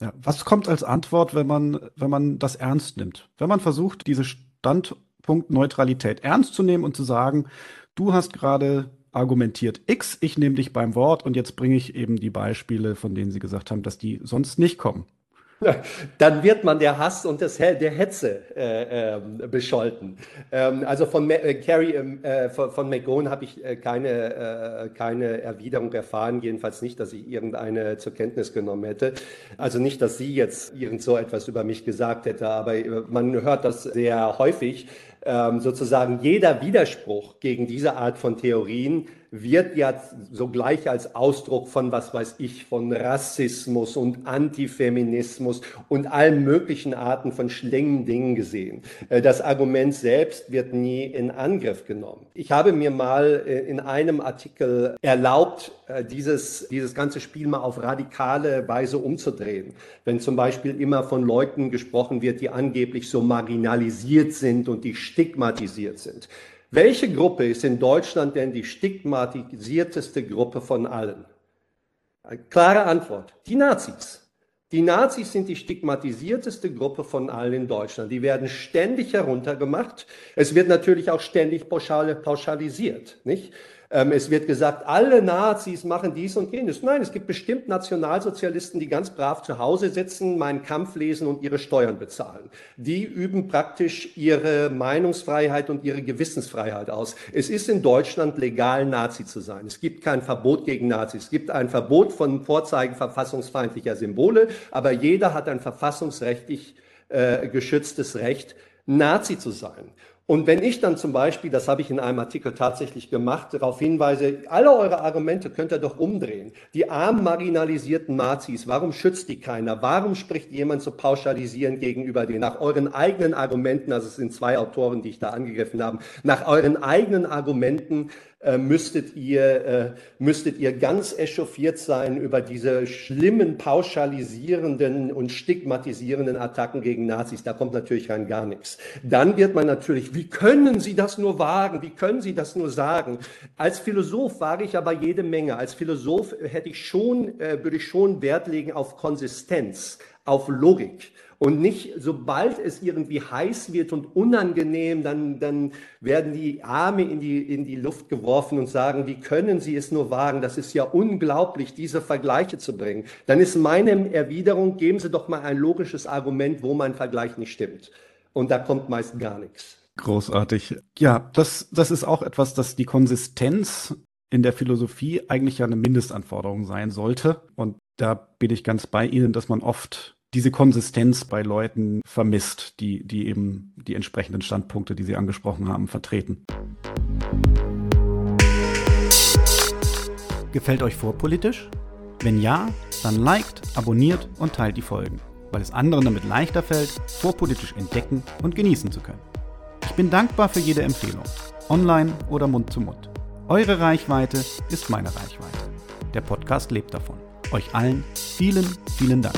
Ja, was kommt als Antwort, wenn man, wenn man das ernst nimmt? Wenn man versucht, diese Standpunktneutralität ernst zu nehmen und zu sagen, du hast gerade argumentiert X, ich nehme dich beim Wort und jetzt bringe ich eben die Beispiele, von denen Sie gesagt haben, dass die sonst nicht kommen. Dann wird man der Hass und des, der Hetze äh, äh, bescholten. Ähm, also von äh, Carrie, ähm, äh, von, von McGowan habe ich äh, keine, äh, keine Erwiderung erfahren, jedenfalls nicht, dass ich irgendeine zur Kenntnis genommen hätte. Also nicht, dass sie jetzt irgend so etwas über mich gesagt hätte, aber man hört das sehr häufig, ähm, sozusagen jeder Widerspruch gegen diese Art von Theorien wird ja sogleich als Ausdruck von, was weiß ich, von Rassismus und Antifeminismus und allen möglichen Arten von schlimmen Dingen gesehen. Äh, das Argument selbst wird nie in Angriff genommen. Ich habe mir mal äh, in einem Artikel erlaubt, äh, dieses, dieses ganze Spiel mal auf radikale Weise umzudrehen. Wenn zum Beispiel immer von Leuten gesprochen wird, die angeblich so marginalisiert sind und die stigmatisiert sind. Welche Gruppe ist in Deutschland denn die stigmatisierteste Gruppe von allen? Eine klare Antwort. Die Nazis. Die Nazis sind die stigmatisierteste Gruppe von allen in Deutschland. Die werden ständig heruntergemacht. Es wird natürlich auch ständig pauschal, pauschalisiert, nicht? Ähm, es wird gesagt, alle Nazis machen dies und jenes. Nein, es gibt bestimmt Nationalsozialisten, die ganz brav zu Hause sitzen, meinen Kampf lesen und ihre Steuern bezahlen. Die üben praktisch ihre Meinungsfreiheit und ihre Gewissensfreiheit aus. Es ist in Deutschland legal, Nazi zu sein. Es gibt kein Verbot gegen Nazis. Es gibt ein Verbot von Vorzeigen verfassungsfeindlicher Symbole, aber jeder hat ein verfassungsrechtlich äh, geschütztes Recht, Nazi zu sein. Und wenn ich dann zum Beispiel, das habe ich in einem Artikel tatsächlich gemacht, darauf hinweise, alle eure Argumente könnt ihr doch umdrehen. Die armen marginalisierten Nazis, warum schützt die keiner? Warum spricht jemand so pauschalisierend gegenüber denen? Nach euren eigenen Argumenten, also es sind zwei Autoren, die ich da angegriffen habe, nach euren eigenen Argumenten äh, müsstet, ihr, äh, müsstet ihr ganz echauffiert sein über diese schlimmen, pauschalisierenden und stigmatisierenden Attacken gegen Nazis. Da kommt natürlich rein gar nichts. Dann wird man natürlich, wie können Sie das nur wagen? Wie können Sie das nur sagen? Als Philosoph wage ich aber jede Menge. Als Philosoph hätte ich schon, äh, würde ich schon Wert legen auf Konsistenz, auf Logik. Und nicht, sobald es irgendwie heiß wird und unangenehm, dann, dann werden die Arme in die, in die Luft geworfen und sagen, wie können Sie es nur wagen? Das ist ja unglaublich, diese Vergleiche zu bringen. Dann ist meine Erwiderung, geben Sie doch mal ein logisches Argument, wo mein Vergleich nicht stimmt. Und da kommt meist gar nichts. Großartig. Ja, das, das ist auch etwas, das die Konsistenz in der Philosophie eigentlich ja eine Mindestanforderung sein sollte. Und da bin ich ganz bei Ihnen, dass man oft diese Konsistenz bei Leuten vermisst, die, die eben die entsprechenden Standpunkte, die Sie angesprochen haben, vertreten. Gefällt euch vorpolitisch? Wenn ja, dann liked, abonniert und teilt die Folgen, weil es anderen damit leichter fällt, vorpolitisch entdecken und genießen zu können. Ich bin dankbar für jede Empfehlung, online oder Mund zu Mund. Eure Reichweite ist meine Reichweite. Der Podcast lebt davon. Euch allen vielen, vielen Dank.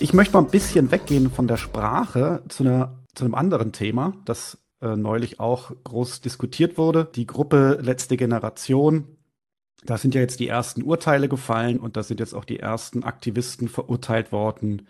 Ich möchte mal ein bisschen weggehen von der Sprache zu, einer, zu einem anderen Thema, das äh, neulich auch groß diskutiert wurde. Die Gruppe Letzte Generation. Da sind ja jetzt die ersten Urteile gefallen und da sind jetzt auch die ersten Aktivisten verurteilt worden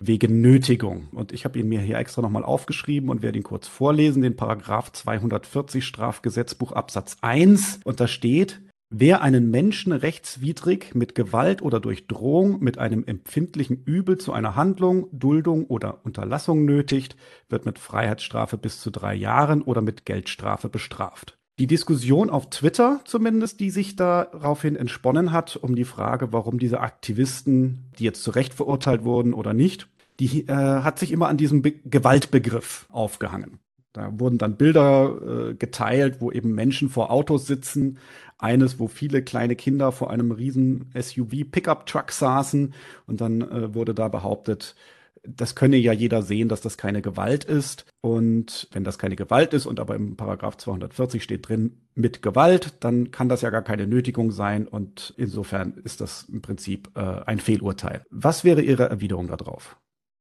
wegen Nötigung. Und ich habe ihn mir hier extra nochmal aufgeschrieben und werde ihn kurz vorlesen, den Paragraph 240 Strafgesetzbuch Absatz 1. Und da steht, Wer einen Menschen rechtswidrig mit Gewalt oder durch Drohung mit einem empfindlichen Übel zu einer Handlung, Duldung oder Unterlassung nötigt, wird mit Freiheitsstrafe bis zu drei Jahren oder mit Geldstrafe bestraft. Die Diskussion auf Twitter zumindest, die sich daraufhin entsponnen hat, um die Frage, warum diese Aktivisten, die jetzt zu Recht verurteilt wurden oder nicht, die äh, hat sich immer an diesem Be Gewaltbegriff aufgehangen. Da wurden dann Bilder äh, geteilt, wo eben Menschen vor Autos sitzen. Eines, wo viele kleine Kinder vor einem riesen SUV-Pickup-Truck saßen. Und dann äh, wurde da behauptet, das könne ja jeder sehen, dass das keine Gewalt ist. Und wenn das keine Gewalt ist und aber im Paragraph 240 steht drin mit Gewalt, dann kann das ja gar keine Nötigung sein. Und insofern ist das im Prinzip äh, ein Fehlurteil. Was wäre Ihre Erwiderung darauf?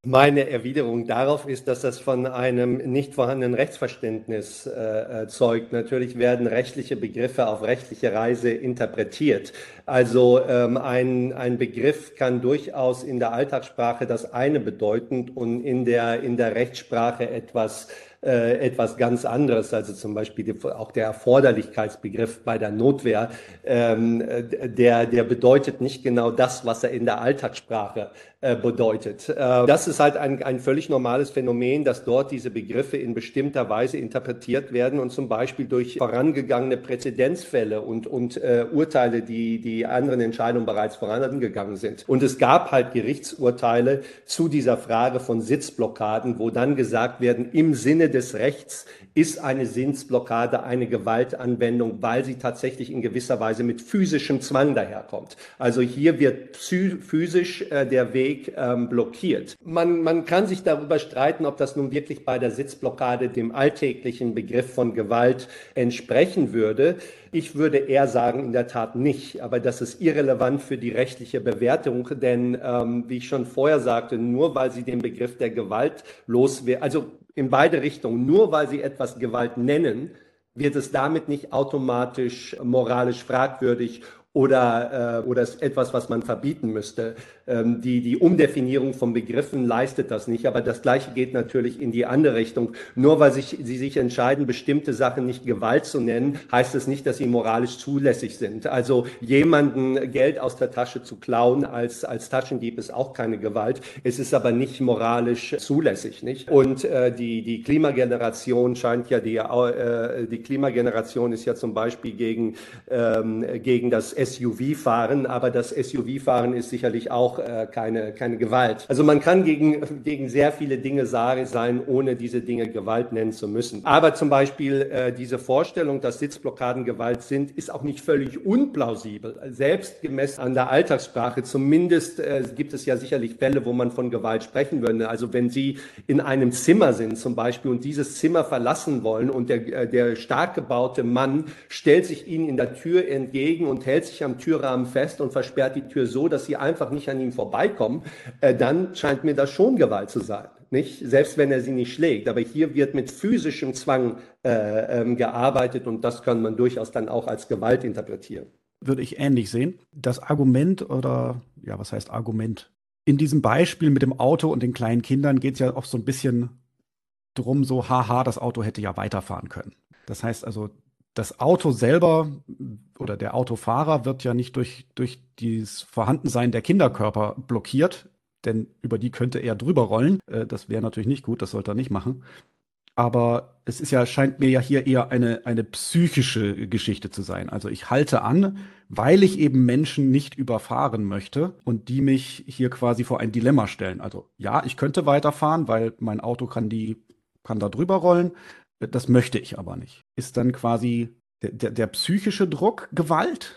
Meine Erwiderung darauf ist, dass das von einem nicht vorhandenen Rechtsverständnis äh, zeugt. Natürlich werden rechtliche Begriffe auf rechtliche Reise interpretiert. Also ähm, ein, ein Begriff kann durchaus in der Alltagssprache das eine bedeuten und in der, in der Rechtssprache etwas äh, etwas ganz anderes, also zum Beispiel die, auch der Erforderlichkeitsbegriff bei der Notwehr, ähm, der, der bedeutet nicht genau das, was er in der Alltagssprache äh, bedeutet. Äh, das ist halt ein, ein völlig normales Phänomen, dass dort diese Begriffe in bestimmter Weise interpretiert werden und zum Beispiel durch vorangegangene Präzedenzfälle und, und äh, Urteile, die die anderen Entscheidungen bereits vorangegangen sind. Und es gab halt Gerichtsurteile zu dieser Frage von Sitzblockaden, wo dann gesagt werden, im Sinne des Rechts ist eine Sitzblockade eine Gewaltanwendung, weil sie tatsächlich in gewisser Weise mit physischem Zwang daherkommt. Also hier wird physisch äh, der Weg ähm, blockiert. Man, man kann sich darüber streiten, ob das nun wirklich bei der Sitzblockade dem alltäglichen Begriff von Gewalt entsprechen würde. Ich würde eher sagen, in der Tat nicht. Aber das ist irrelevant für die rechtliche Bewertung, denn ähm, wie ich schon vorher sagte, nur weil Sie den Begriff der Gewalt loswerden, also in beide Richtungen. Nur weil sie etwas Gewalt nennen, wird es damit nicht automatisch moralisch fragwürdig oder, äh, oder ist etwas, was man verbieten müsste. Ähm, die, die Umdefinierung von Begriffen leistet das nicht, aber das Gleiche geht natürlich in die andere Richtung. Nur weil sich, sie sich entscheiden, bestimmte Sachen nicht Gewalt zu nennen, heißt es nicht, dass sie moralisch zulässig sind. Also jemanden Geld aus der Tasche zu klauen als, als Taschendieb ist auch keine Gewalt. Es ist aber nicht moralisch zulässig, nicht? Und äh, die, die Klimageneration scheint ja, die, äh, die Klimageneration ist ja zum Beispiel gegen, ähm, gegen das SUV-Fahren, aber das SUV-Fahren ist sicherlich auch äh, keine, keine Gewalt. Also man kann gegen, gegen sehr viele Dinge sein, ohne diese Dinge Gewalt nennen zu müssen. Aber zum Beispiel äh, diese Vorstellung, dass Sitzblockaden Gewalt sind, ist auch nicht völlig unplausibel. Selbst gemessen an der Alltagssprache, zumindest äh, gibt es ja sicherlich Fälle, wo man von Gewalt sprechen würde. Also wenn Sie in einem Zimmer sind zum Beispiel und dieses Zimmer verlassen wollen und der, äh, der stark gebaute Mann stellt sich Ihnen in der Tür entgegen und hält sich sich am Türrahmen fest und versperrt die Tür so, dass sie einfach nicht an ihm vorbeikommen, äh, dann scheint mir das schon Gewalt zu sein. Nicht? Selbst wenn er sie nicht schlägt. Aber hier wird mit physischem Zwang äh, ähm, gearbeitet und das kann man durchaus dann auch als Gewalt interpretieren. Würde ich ähnlich sehen. Das Argument oder, ja, was heißt Argument? In diesem Beispiel mit dem Auto und den kleinen Kindern geht es ja auch so ein bisschen drum, so, haha, das Auto hätte ja weiterfahren können. Das heißt also, das Auto selber oder der Autofahrer wird ja nicht durch, durch das Vorhandensein der Kinderkörper blockiert. denn über die könnte er drüber rollen. Äh, das wäre natürlich nicht gut, das sollte er nicht machen. Aber es ist ja, scheint mir ja hier eher eine, eine psychische Geschichte zu sein. Also ich halte an, weil ich eben Menschen nicht überfahren möchte und die mich hier quasi vor ein Dilemma stellen. Also ja, ich könnte weiterfahren, weil mein Auto kann die, kann da drüber rollen. Das möchte ich aber nicht. Ist dann quasi der, der, der psychische Druck Gewalt?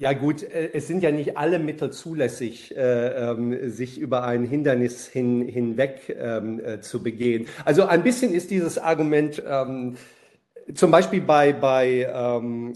Ja gut, äh, es sind ja nicht alle Mittel zulässig, äh, ähm, sich über ein Hindernis hin, hinweg ähm, äh, zu begehen. Also ein bisschen ist dieses Argument ähm, zum Beispiel bei, bei,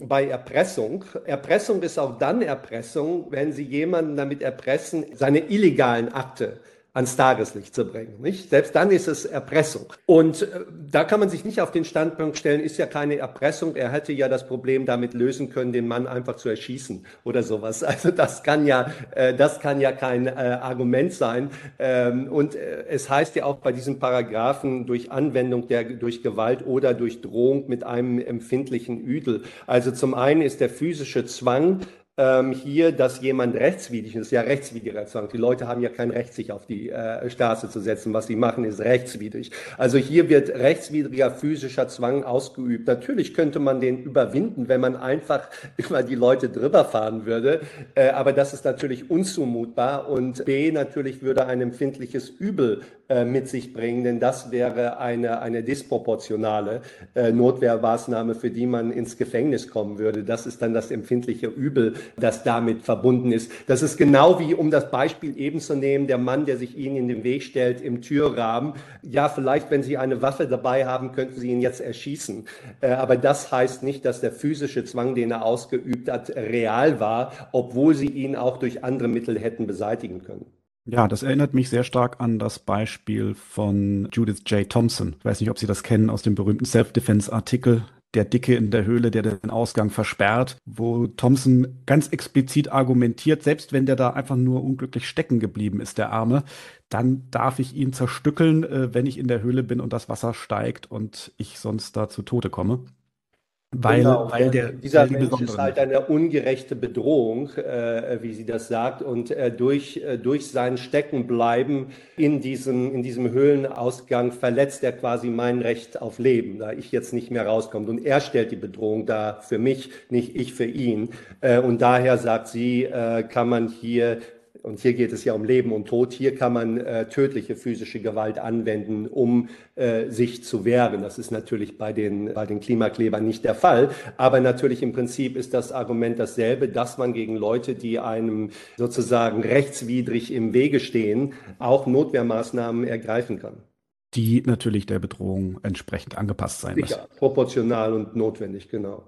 bei Erpressung. Erpressung ist auch dann Erpressung, wenn Sie jemanden damit erpressen, seine illegalen Akte ans Tageslicht zu bringen. Nicht? Selbst dann ist es Erpressung. Und äh, da kann man sich nicht auf den Standpunkt stellen, ist ja keine Erpressung. Er hätte ja das Problem damit lösen können, den Mann einfach zu erschießen oder sowas. Also das kann ja, äh, das kann ja kein äh, Argument sein. Ähm, und es heißt ja auch bei diesen Paragraphen durch Anwendung der, durch Gewalt oder durch Drohung mit einem empfindlichen Üdel. Also zum einen ist der physische Zwang ähm, hier, dass jemand rechtswidrig ist, ja rechtswidriger Zwang. Die Leute haben ja kein Recht, sich auf die äh, Straße zu setzen. Was sie machen, ist rechtswidrig. Also hier wird rechtswidriger physischer Zwang ausgeübt. Natürlich könnte man den überwinden, wenn man einfach über die Leute drüber fahren würde. Äh, aber das ist natürlich unzumutbar. Und B, natürlich würde ein empfindliches Übel mit sich bringen, denn das wäre eine, eine disproportionale äh, Notwehrmaßnahme, für die man ins Gefängnis kommen würde. Das ist dann das empfindliche Übel, das damit verbunden ist. Das ist genau wie, um das Beispiel eben zu nehmen, der Mann, der sich Ihnen in den Weg stellt im Türrahmen. Ja, vielleicht, wenn Sie eine Waffe dabei haben, könnten Sie ihn jetzt erschießen. Äh, aber das heißt nicht, dass der physische Zwang, den er ausgeübt hat, real war, obwohl Sie ihn auch durch andere Mittel hätten beseitigen können. Ja, das erinnert mich sehr stark an das Beispiel von Judith J. Thompson. Ich weiß nicht, ob Sie das kennen aus dem berühmten Self-Defense-Artikel, der Dicke in der Höhle, der den Ausgang versperrt, wo Thompson ganz explizit argumentiert, selbst wenn der da einfach nur unglücklich stecken geblieben ist, der Arme, dann darf ich ihn zerstückeln, äh, wenn ich in der Höhle bin und das Wasser steigt und ich sonst da zu Tode komme. Weil, genau, weil der, dieser weil Mensch ist halt eine ungerechte Bedrohung, äh, wie sie das sagt, und äh, durch, äh, durch sein Steckenbleiben in diesem, in diesem Höhlenausgang verletzt er quasi mein Recht auf Leben, da ich jetzt nicht mehr rauskomme. Und er stellt die Bedrohung dar für mich, nicht ich für ihn. Äh, und daher sagt sie, äh, kann man hier und hier geht es ja um Leben und Tod, hier kann man äh, tödliche physische Gewalt anwenden, um äh, sich zu wehren. Das ist natürlich bei den, bei den Klimaklebern nicht der Fall, aber natürlich im Prinzip ist das Argument dasselbe, dass man gegen Leute, die einem sozusagen rechtswidrig im Wege stehen, auch Notwehrmaßnahmen ergreifen kann. Die natürlich der Bedrohung entsprechend angepasst sein Sicher, müssen. proportional und notwendig, genau.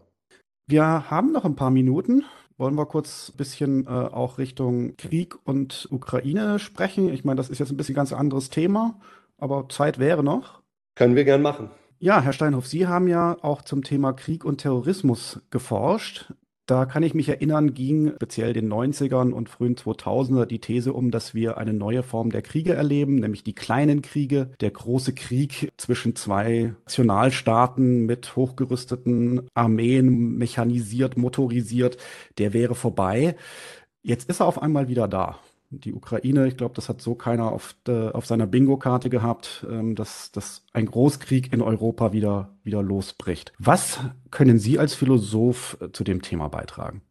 Wir haben noch ein paar Minuten. Wollen wir kurz ein bisschen äh, auch Richtung Krieg und Ukraine sprechen? Ich meine, das ist jetzt ein bisschen ganz anderes Thema, aber Zeit wäre noch. Können wir gern machen. Ja, Herr Steinhoff, Sie haben ja auch zum Thema Krieg und Terrorismus geforscht. Da kann ich mich erinnern, ging speziell den 90ern und frühen 2000er die These um, dass wir eine neue Form der Kriege erleben, nämlich die kleinen Kriege. Der große Krieg zwischen zwei Nationalstaaten mit hochgerüsteten Armeen, mechanisiert, motorisiert, der wäre vorbei. Jetzt ist er auf einmal wieder da die Ukraine, ich glaube, das hat so keiner auf, de, auf seiner Bingo-Karte gehabt, ähm, dass, dass ein Großkrieg in Europa wieder, wieder losbricht. Was können Sie als Philosoph äh, zu dem Thema beitragen?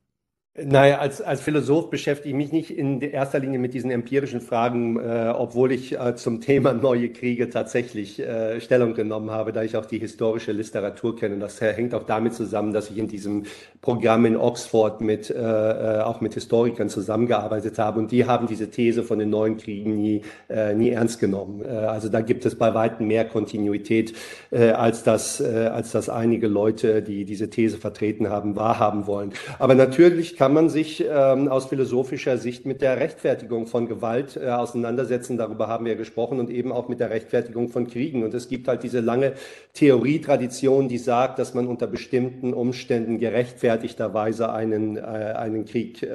Naja, als, als Philosoph beschäftige ich mich nicht in erster Linie mit diesen empirischen Fragen, äh, obwohl ich äh, zum Thema neue Kriege tatsächlich äh, Stellung genommen habe, da ich auch die historische Literatur kenne. Das hängt auch damit zusammen, dass ich in diesem Programm in Oxford mit, äh, äh, auch mit Historikern zusammengearbeitet habe und die haben diese These von den neuen Kriegen nie, äh, nie ernst genommen. Äh, also da gibt es bei weitem mehr Kontinuität, äh, als, das, äh, als das einige Leute, die diese These vertreten haben, wahrhaben wollen. Aber natürlich kann man sich ähm, aus philosophischer Sicht mit der Rechtfertigung von Gewalt äh, auseinandersetzen. Darüber haben wir gesprochen und eben auch mit der Rechtfertigung von Kriegen. Und es gibt halt diese lange Theorietradition, die sagt, dass man unter bestimmten Umständen gerechtfertigterweise einen, äh, einen Krieg äh,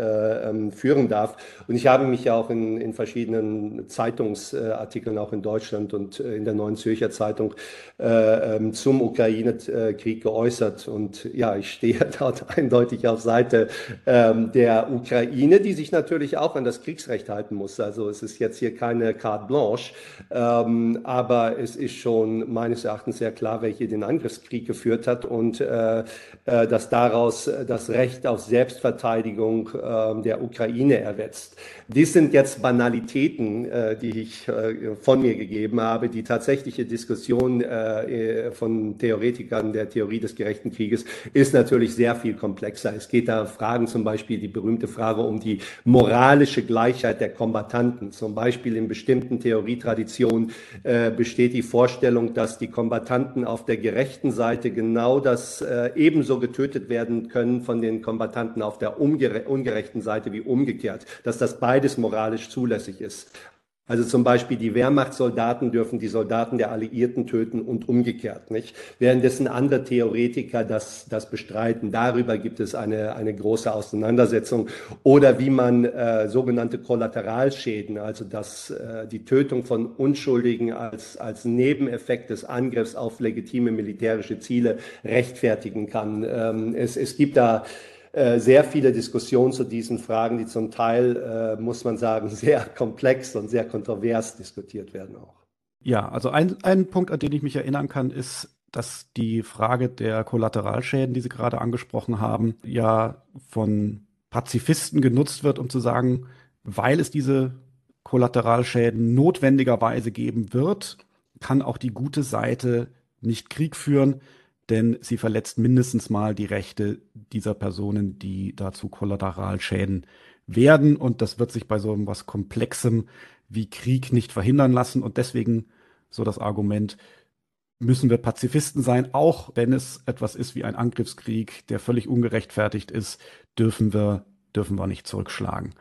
ähm, führen darf. Und ich habe mich ja auch in, in verschiedenen Zeitungsartikeln, auch in Deutschland und äh, in der Neuen Zürcher Zeitung, äh, ähm, zum Ukraine-Krieg geäußert. Und ja, ich stehe dort eindeutig auf Seite äh, ähm, der Ukraine, die sich natürlich auch an das Kriegsrecht halten muss. Also es ist jetzt hier keine carte blanche, ähm, aber es ist schon meines Erachtens sehr klar, hier den Angriffskrieg geführt hat und äh, äh, dass daraus das Recht auf Selbstverteidigung äh, der Ukraine erwetzt. Dies sind jetzt Banalitäten, äh, die ich äh, von mir gegeben habe. Die tatsächliche Diskussion äh, von Theoretikern der Theorie des gerechten Krieges ist natürlich sehr viel komplexer. Es geht da Fragen zum Beispiel, die berühmte Frage um die moralische Gleichheit der Kombattanten. Zum Beispiel in bestimmten Theorietraditionen besteht die Vorstellung, dass die Kombattanten auf der gerechten Seite genau das ebenso getötet werden können von den Kombattanten auf der ungerechten Seite wie umgekehrt, dass das beide beides moralisch zulässig ist. Also zum Beispiel die Wehrmachtssoldaten dürfen die Soldaten der Alliierten töten und umgekehrt, nicht? Währenddessen andere Theoretiker das, das bestreiten. Darüber gibt es eine, eine große Auseinandersetzung. Oder wie man äh, sogenannte Kollateralschäden, also dass äh, die Tötung von Unschuldigen als, als Nebeneffekt des Angriffs auf legitime militärische Ziele rechtfertigen kann. Ähm, es, es gibt da sehr viele Diskussionen zu diesen Fragen, die zum Teil, äh, muss man sagen, sehr komplex und sehr kontrovers diskutiert werden auch. Ja, also ein, ein Punkt, an den ich mich erinnern kann, ist, dass die Frage der Kollateralschäden, die Sie gerade angesprochen haben, ja von Pazifisten genutzt wird, um zu sagen, weil es diese Kollateralschäden notwendigerweise geben wird, kann auch die gute Seite nicht Krieg führen, denn sie verletzt mindestens mal die Rechte dieser Personen, die dazu Kollateralschäden werden. Und das wird sich bei so etwas Komplexem wie Krieg nicht verhindern lassen. Und deswegen so das Argument, müssen wir Pazifisten sein, auch wenn es etwas ist wie ein Angriffskrieg, der völlig ungerechtfertigt ist, dürfen wir, dürfen wir nicht zurückschlagen.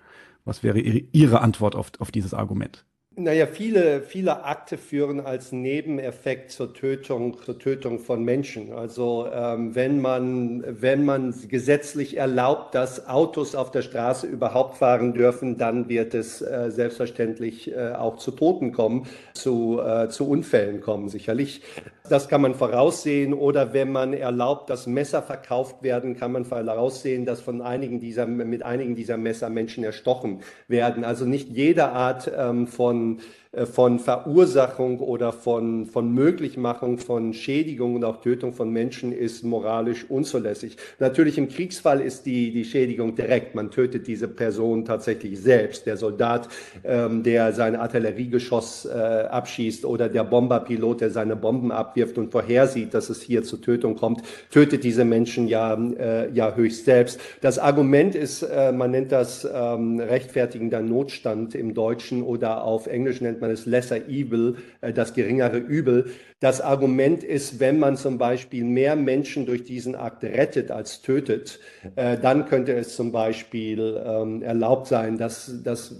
Was wäre Ihre Antwort auf, auf dieses Argument? Naja, viele, viele Akte führen als Nebeneffekt zur Tötung, zur Tötung von Menschen. Also ähm, wenn, man, wenn man gesetzlich erlaubt, dass Autos auf der Straße überhaupt fahren dürfen, dann wird es äh, selbstverständlich äh, auch zu Toten kommen, zu, äh, zu Unfällen kommen, sicherlich. Das kann man voraussehen. Oder wenn man erlaubt, dass Messer verkauft werden, kann man voraussehen, dass von einigen dieser, mit einigen dieser Messer Menschen erstochen werden. Also nicht jede Art ähm, von äh, von Verursachung oder von, von Möglichmachung von Schädigung und auch Tötung von Menschen ist moralisch unzulässig. Natürlich im Kriegsfall ist die, die Schädigung direkt. Man tötet diese Person tatsächlich selbst. Der Soldat, ähm, der sein Artilleriegeschoss äh, abschießt oder der Bomberpilot, der seine Bomben abwirft und vorhersieht, dass es hier zur Tötung kommt, tötet diese Menschen ja, äh, ja höchst selbst. Das Argument ist, äh, man nennt das ähm, rechtfertigender Notstand im Deutschen oder auf Englisch nennt man es Lesser Evil, äh, das geringere Übel. Das Argument ist, wenn man zum Beispiel mehr Menschen durch diesen Akt rettet als tötet, äh, dann könnte es zum Beispiel ähm, erlaubt sein, dass, dass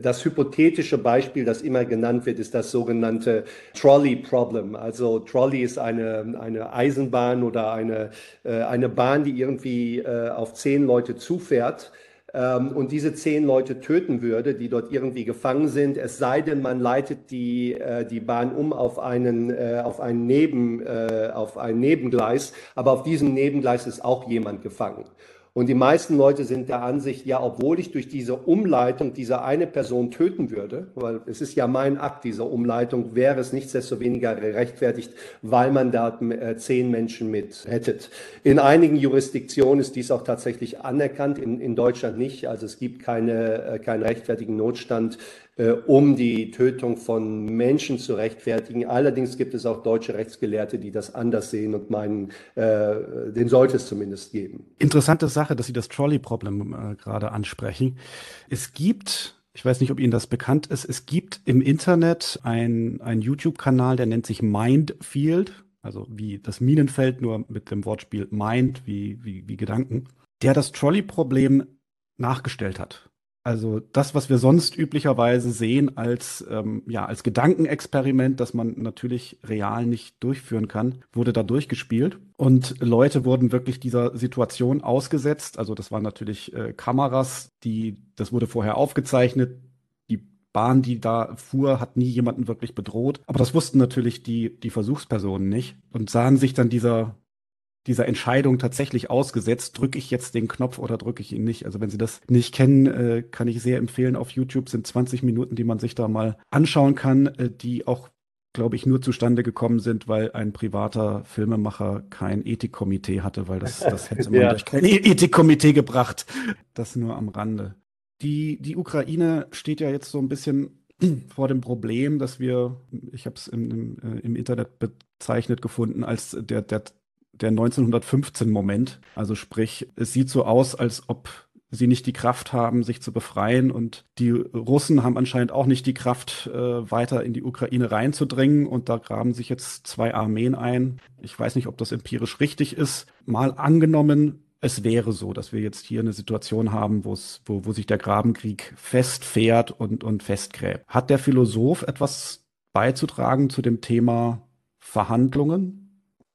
das hypothetische Beispiel, das immer genannt wird, ist das sogenannte Trolley Problem. Also Trolley ist eine, eine Eisenbahn oder eine, äh, eine Bahn, die irgendwie auf zehn Leute zufährt ähm, und diese zehn Leute töten würde, die dort irgendwie gefangen sind, es sei denn, man leitet die, äh, die Bahn um auf einen, äh, auf, einen Neben, äh, auf ein Nebengleis, aber auf diesem Nebengleis ist auch jemand gefangen. Und die meisten Leute sind der Ansicht, ja, obwohl ich durch diese Umleitung diese eine Person töten würde, weil es ist ja mein Akt, diese Umleitung, wäre es nichtsdestoweniger gerechtfertigt, weil man da äh, zehn Menschen mit rettet. In einigen Jurisdiktionen ist dies auch tatsächlich anerkannt, in, in Deutschland nicht. Also es gibt keine, äh, keinen rechtfertigen Notstand um die Tötung von Menschen zu rechtfertigen. Allerdings gibt es auch deutsche Rechtsgelehrte, die das anders sehen und meinen, äh, den sollte es zumindest geben. Interessante Sache, dass Sie das Trolley-Problem äh, gerade ansprechen. Es gibt ich weiß nicht, ob Ihnen das bekannt ist. Es gibt im Internet einen YouTube-Kanal, der nennt sich Mindfield, also wie das Minenfeld, nur mit dem Wortspiel Mind, wie, wie, wie Gedanken, der das Trolley-Problem nachgestellt hat. Also das, was wir sonst üblicherweise sehen als, ähm, ja, als Gedankenexperiment, das man natürlich real nicht durchführen kann, wurde da durchgespielt. Und Leute wurden wirklich dieser Situation ausgesetzt. Also das waren natürlich äh, Kameras, die, das wurde vorher aufgezeichnet. Die Bahn, die da fuhr, hat nie jemanden wirklich bedroht. Aber das wussten natürlich die, die Versuchspersonen nicht und sahen sich dann dieser dieser Entscheidung tatsächlich ausgesetzt, drücke ich jetzt den Knopf oder drücke ich ihn nicht. Also wenn Sie das nicht kennen, äh, kann ich sehr empfehlen. Auf YouTube sind 20 Minuten, die man sich da mal anschauen kann, äh, die auch glaube ich, nur zustande gekommen sind, weil ein privater Filmemacher kein Ethikkomitee hatte, weil das, das hätte man ja. durch kein Ethikkomitee gebracht. Das nur am Rande. Die, die Ukraine steht ja jetzt so ein bisschen vor dem Problem, dass wir, ich habe es im, im, äh, im, Internet bezeichnet gefunden, als der, der, der 1915-Moment. Also sprich, es sieht so aus, als ob sie nicht die Kraft haben, sich zu befreien. Und die Russen haben anscheinend auch nicht die Kraft, äh, weiter in die Ukraine reinzudringen. Und da graben sich jetzt zwei Armeen ein. Ich weiß nicht, ob das empirisch richtig ist. Mal angenommen, es wäre so, dass wir jetzt hier eine Situation haben, wo, wo sich der Grabenkrieg festfährt und, und festgräbt. Hat der Philosoph etwas beizutragen zu dem Thema Verhandlungen?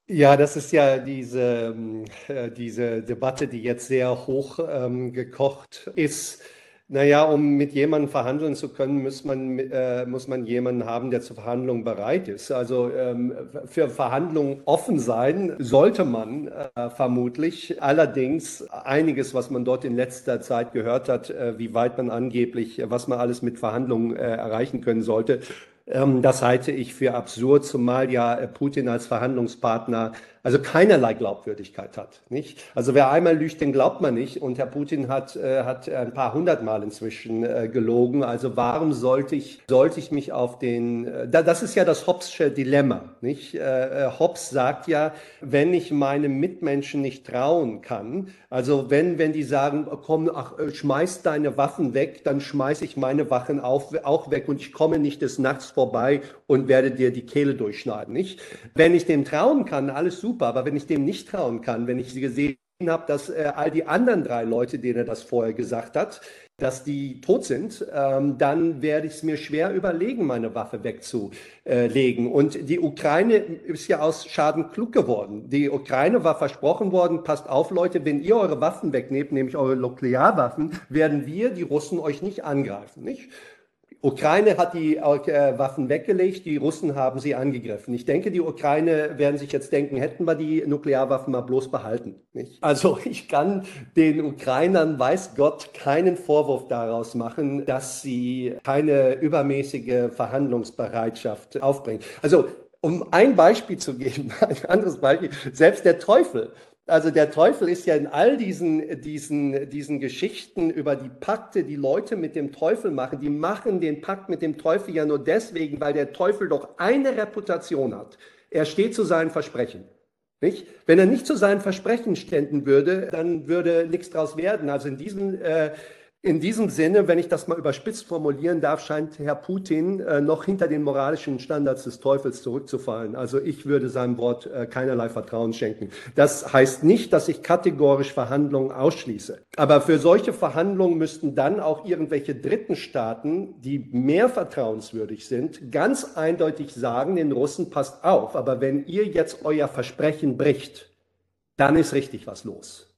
Ja, das ist ja diese, ähm, äh, diese Debatte, die jetzt sehr hoch ähm, gekocht ist. Naja, um mit jemandem verhandeln zu können, muss man, äh, muss man jemanden haben, der zur Verhandlung bereit ist. Also ähm, für Verhandlungen offen sein sollte man äh, vermutlich. Allerdings einiges, was man dort in letzter Zeit gehört hat, äh, wie weit man angeblich, was man alles mit Verhandlungen äh, erreichen können sollte, das halte ich für absurd, zumal ja äh, Putin als Verhandlungspartner also keinerlei Glaubwürdigkeit hat. Nicht? Also wer einmal lügt, den glaubt man nicht. Und Herr Putin hat, äh, hat ein paar hundert Mal inzwischen äh, gelogen. Also warum sollte ich, sollte ich mich auf den, äh, das ist ja das Hobbesche Dilemma. Nicht? Äh, äh, Hobbes sagt ja, wenn ich meinem Mitmenschen nicht trauen kann, also wenn, wenn die sagen, komm, ach, äh, schmeiß deine Waffen weg, dann schmeiß ich meine Waffen auch, auch weg und ich komme nicht des Nachts vorbei und werde dir die Kehle durchschneiden. Nicht? Wenn ich dem trauen kann, alles super super, aber wenn ich dem nicht trauen kann, wenn ich gesehen habe, dass äh, all die anderen drei Leute, denen er das vorher gesagt hat, dass die tot sind, ähm, dann werde ich es mir schwer überlegen, meine Waffe wegzulegen. Und die Ukraine ist ja aus Schaden klug geworden. Die Ukraine war versprochen worden, passt auf Leute, wenn ihr eure Waffen wegnehmt, nämlich eure Nuklearwaffen, werden wir, die Russen, euch nicht angreifen. Nicht? Ukraine hat die äh, Waffen weggelegt, die Russen haben sie angegriffen. Ich denke, die Ukraine werden sich jetzt denken, hätten wir die Nuklearwaffen mal bloß behalten. Nicht? Also ich kann den Ukrainern, weiß Gott, keinen Vorwurf daraus machen, dass sie keine übermäßige Verhandlungsbereitschaft aufbringen. Also um ein Beispiel zu geben, ein anderes Beispiel, selbst der Teufel also der Teufel ist ja in all diesen, diesen, diesen Geschichten über die Pakte, die Leute mit dem Teufel machen, die machen den Pakt mit dem Teufel ja nur deswegen, weil der Teufel doch eine Reputation hat. Er steht zu seinen Versprechen. Nicht? Wenn er nicht zu seinen Versprechen ständen würde, dann würde nichts draus werden. Also in diesem äh, in diesem Sinne, wenn ich das mal überspitzt formulieren darf, scheint Herr Putin äh, noch hinter den moralischen Standards des Teufels zurückzufallen. Also ich würde seinem Wort äh, keinerlei Vertrauen schenken. Das heißt nicht, dass ich kategorisch Verhandlungen ausschließe. Aber für solche Verhandlungen müssten dann auch irgendwelche dritten Staaten, die mehr vertrauenswürdig sind, ganz eindeutig sagen, den Russen passt auf. Aber wenn ihr jetzt euer Versprechen bricht, dann ist richtig was los.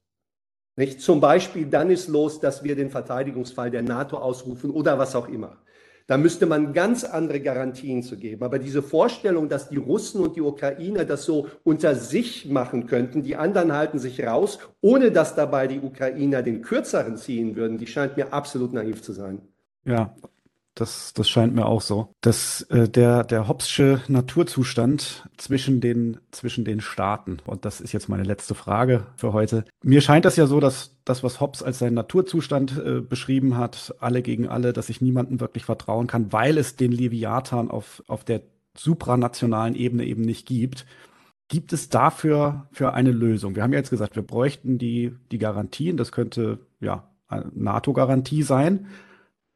Nicht? Zum Beispiel dann ist los, dass wir den Verteidigungsfall der NATO ausrufen oder was auch immer. Da müsste man ganz andere Garantien zu geben. Aber diese Vorstellung, dass die Russen und die Ukrainer das so unter sich machen könnten, die anderen halten sich raus, ohne dass dabei die Ukrainer den kürzeren ziehen würden, die scheint mir absolut naiv zu sein. Ja, das, das scheint mir auch so. Dass äh, der, der Hobbsche Naturzustand zwischen den, zwischen den Staaten, und das ist jetzt meine letzte Frage für heute. Mir scheint das ja so, dass das, was Hobbes als seinen Naturzustand äh, beschrieben hat, alle gegen alle, dass ich niemandem wirklich vertrauen kann, weil es den Leviathan auf, auf der supranationalen Ebene eben nicht gibt. Gibt es dafür für eine Lösung? Wir haben ja jetzt gesagt, wir bräuchten die, die Garantien. Das könnte ja eine NATO-Garantie sein.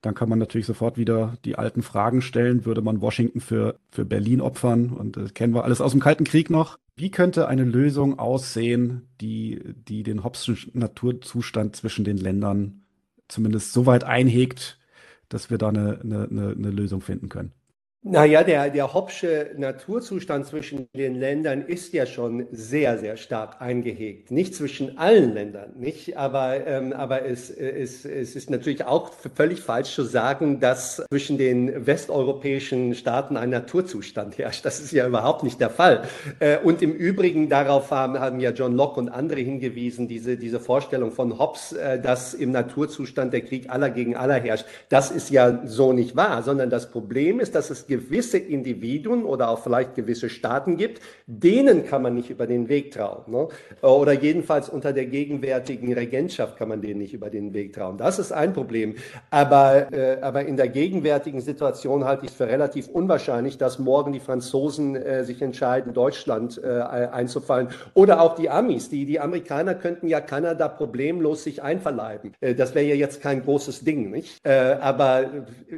Dann kann man natürlich sofort wieder die alten Fragen stellen. Würde man Washington für, für Berlin opfern? Und das kennen wir alles aus dem Kalten Krieg noch. Wie könnte eine Lösung aussehen, die, die den Hobbschen Naturzustand zwischen den Ländern zumindest so weit einhegt, dass wir da eine, eine, eine Lösung finden können? Naja, der, der Hobbsche Naturzustand zwischen den Ländern ist ja schon sehr, sehr stark eingehegt. Nicht zwischen allen Ländern, nicht? Aber, ähm, aber es, es, es ist natürlich auch völlig falsch zu sagen, dass zwischen den westeuropäischen Staaten ein Naturzustand herrscht. Das ist ja überhaupt nicht der Fall. Äh, und im Übrigen, darauf haben, haben ja John Locke und andere hingewiesen, diese, diese Vorstellung von Hobbes, äh, dass im Naturzustand der Krieg aller gegen aller herrscht. Das ist ja so nicht wahr, sondern das Problem ist, dass es gewisse Individuen oder auch vielleicht gewisse Staaten gibt, denen kann man nicht über den Weg trauen. Ne? Oder jedenfalls unter der gegenwärtigen Regentschaft kann man denen nicht über den Weg trauen. Das ist ein Problem. Aber, äh, aber in der gegenwärtigen Situation halte ich es für relativ unwahrscheinlich, dass morgen die Franzosen äh, sich entscheiden, Deutschland äh, einzufallen. Oder auch die Amis. Die, die Amerikaner könnten ja Kanada problemlos sich einverleiben. Äh, das wäre ja jetzt kein großes Ding, nicht? Äh, aber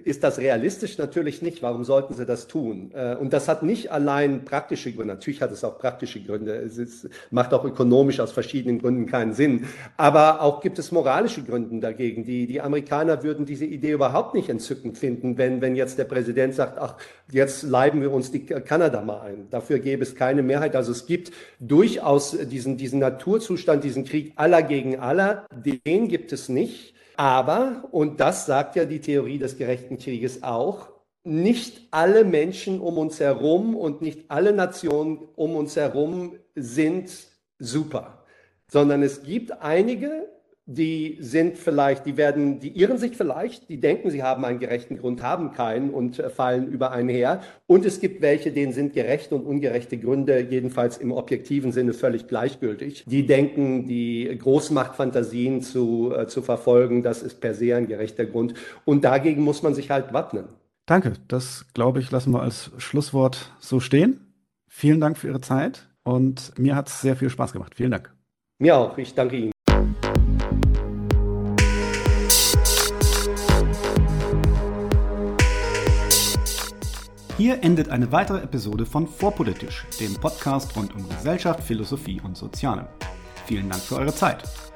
ist das realistisch? Natürlich nicht. Warum sollten sollten sie das tun. Äh, und das hat nicht allein praktische Gründe. Natürlich hat es auch praktische Gründe. Es ist, macht auch ökonomisch aus verschiedenen Gründen keinen Sinn. Aber auch gibt es moralische Gründe dagegen. Die, die Amerikaner würden diese Idee überhaupt nicht entzückend finden, wenn, wenn jetzt der Präsident sagt, ach, jetzt leiben wir uns die Kanada mal ein. Dafür gäbe es keine Mehrheit. Also es gibt durchaus diesen, diesen Naturzustand, diesen Krieg aller gegen aller. Den gibt es nicht. Aber, und das sagt ja die Theorie des gerechten Krieges auch, nicht alle Menschen um uns herum und nicht alle Nationen um uns herum sind super, sondern es gibt einige, die sind vielleicht, die werden, die irren sich vielleicht, die denken, sie haben einen gerechten Grund, haben keinen und fallen über einen her. Und es gibt welche, denen sind gerechte und ungerechte Gründe, jedenfalls im objektiven Sinne völlig gleichgültig. Die denken, die Großmachtfantasien zu, äh, zu verfolgen, das ist per se ein gerechter Grund. Und dagegen muss man sich halt wappnen. Danke, das glaube ich, lassen wir als Schlusswort so stehen. Vielen Dank für Ihre Zeit und mir hat es sehr viel Spaß gemacht. Vielen Dank. Mir auch, ich danke Ihnen. Hier endet eine weitere Episode von Vorpolitisch, dem Podcast rund um Gesellschaft, Philosophie und Soziale. Vielen Dank für eure Zeit.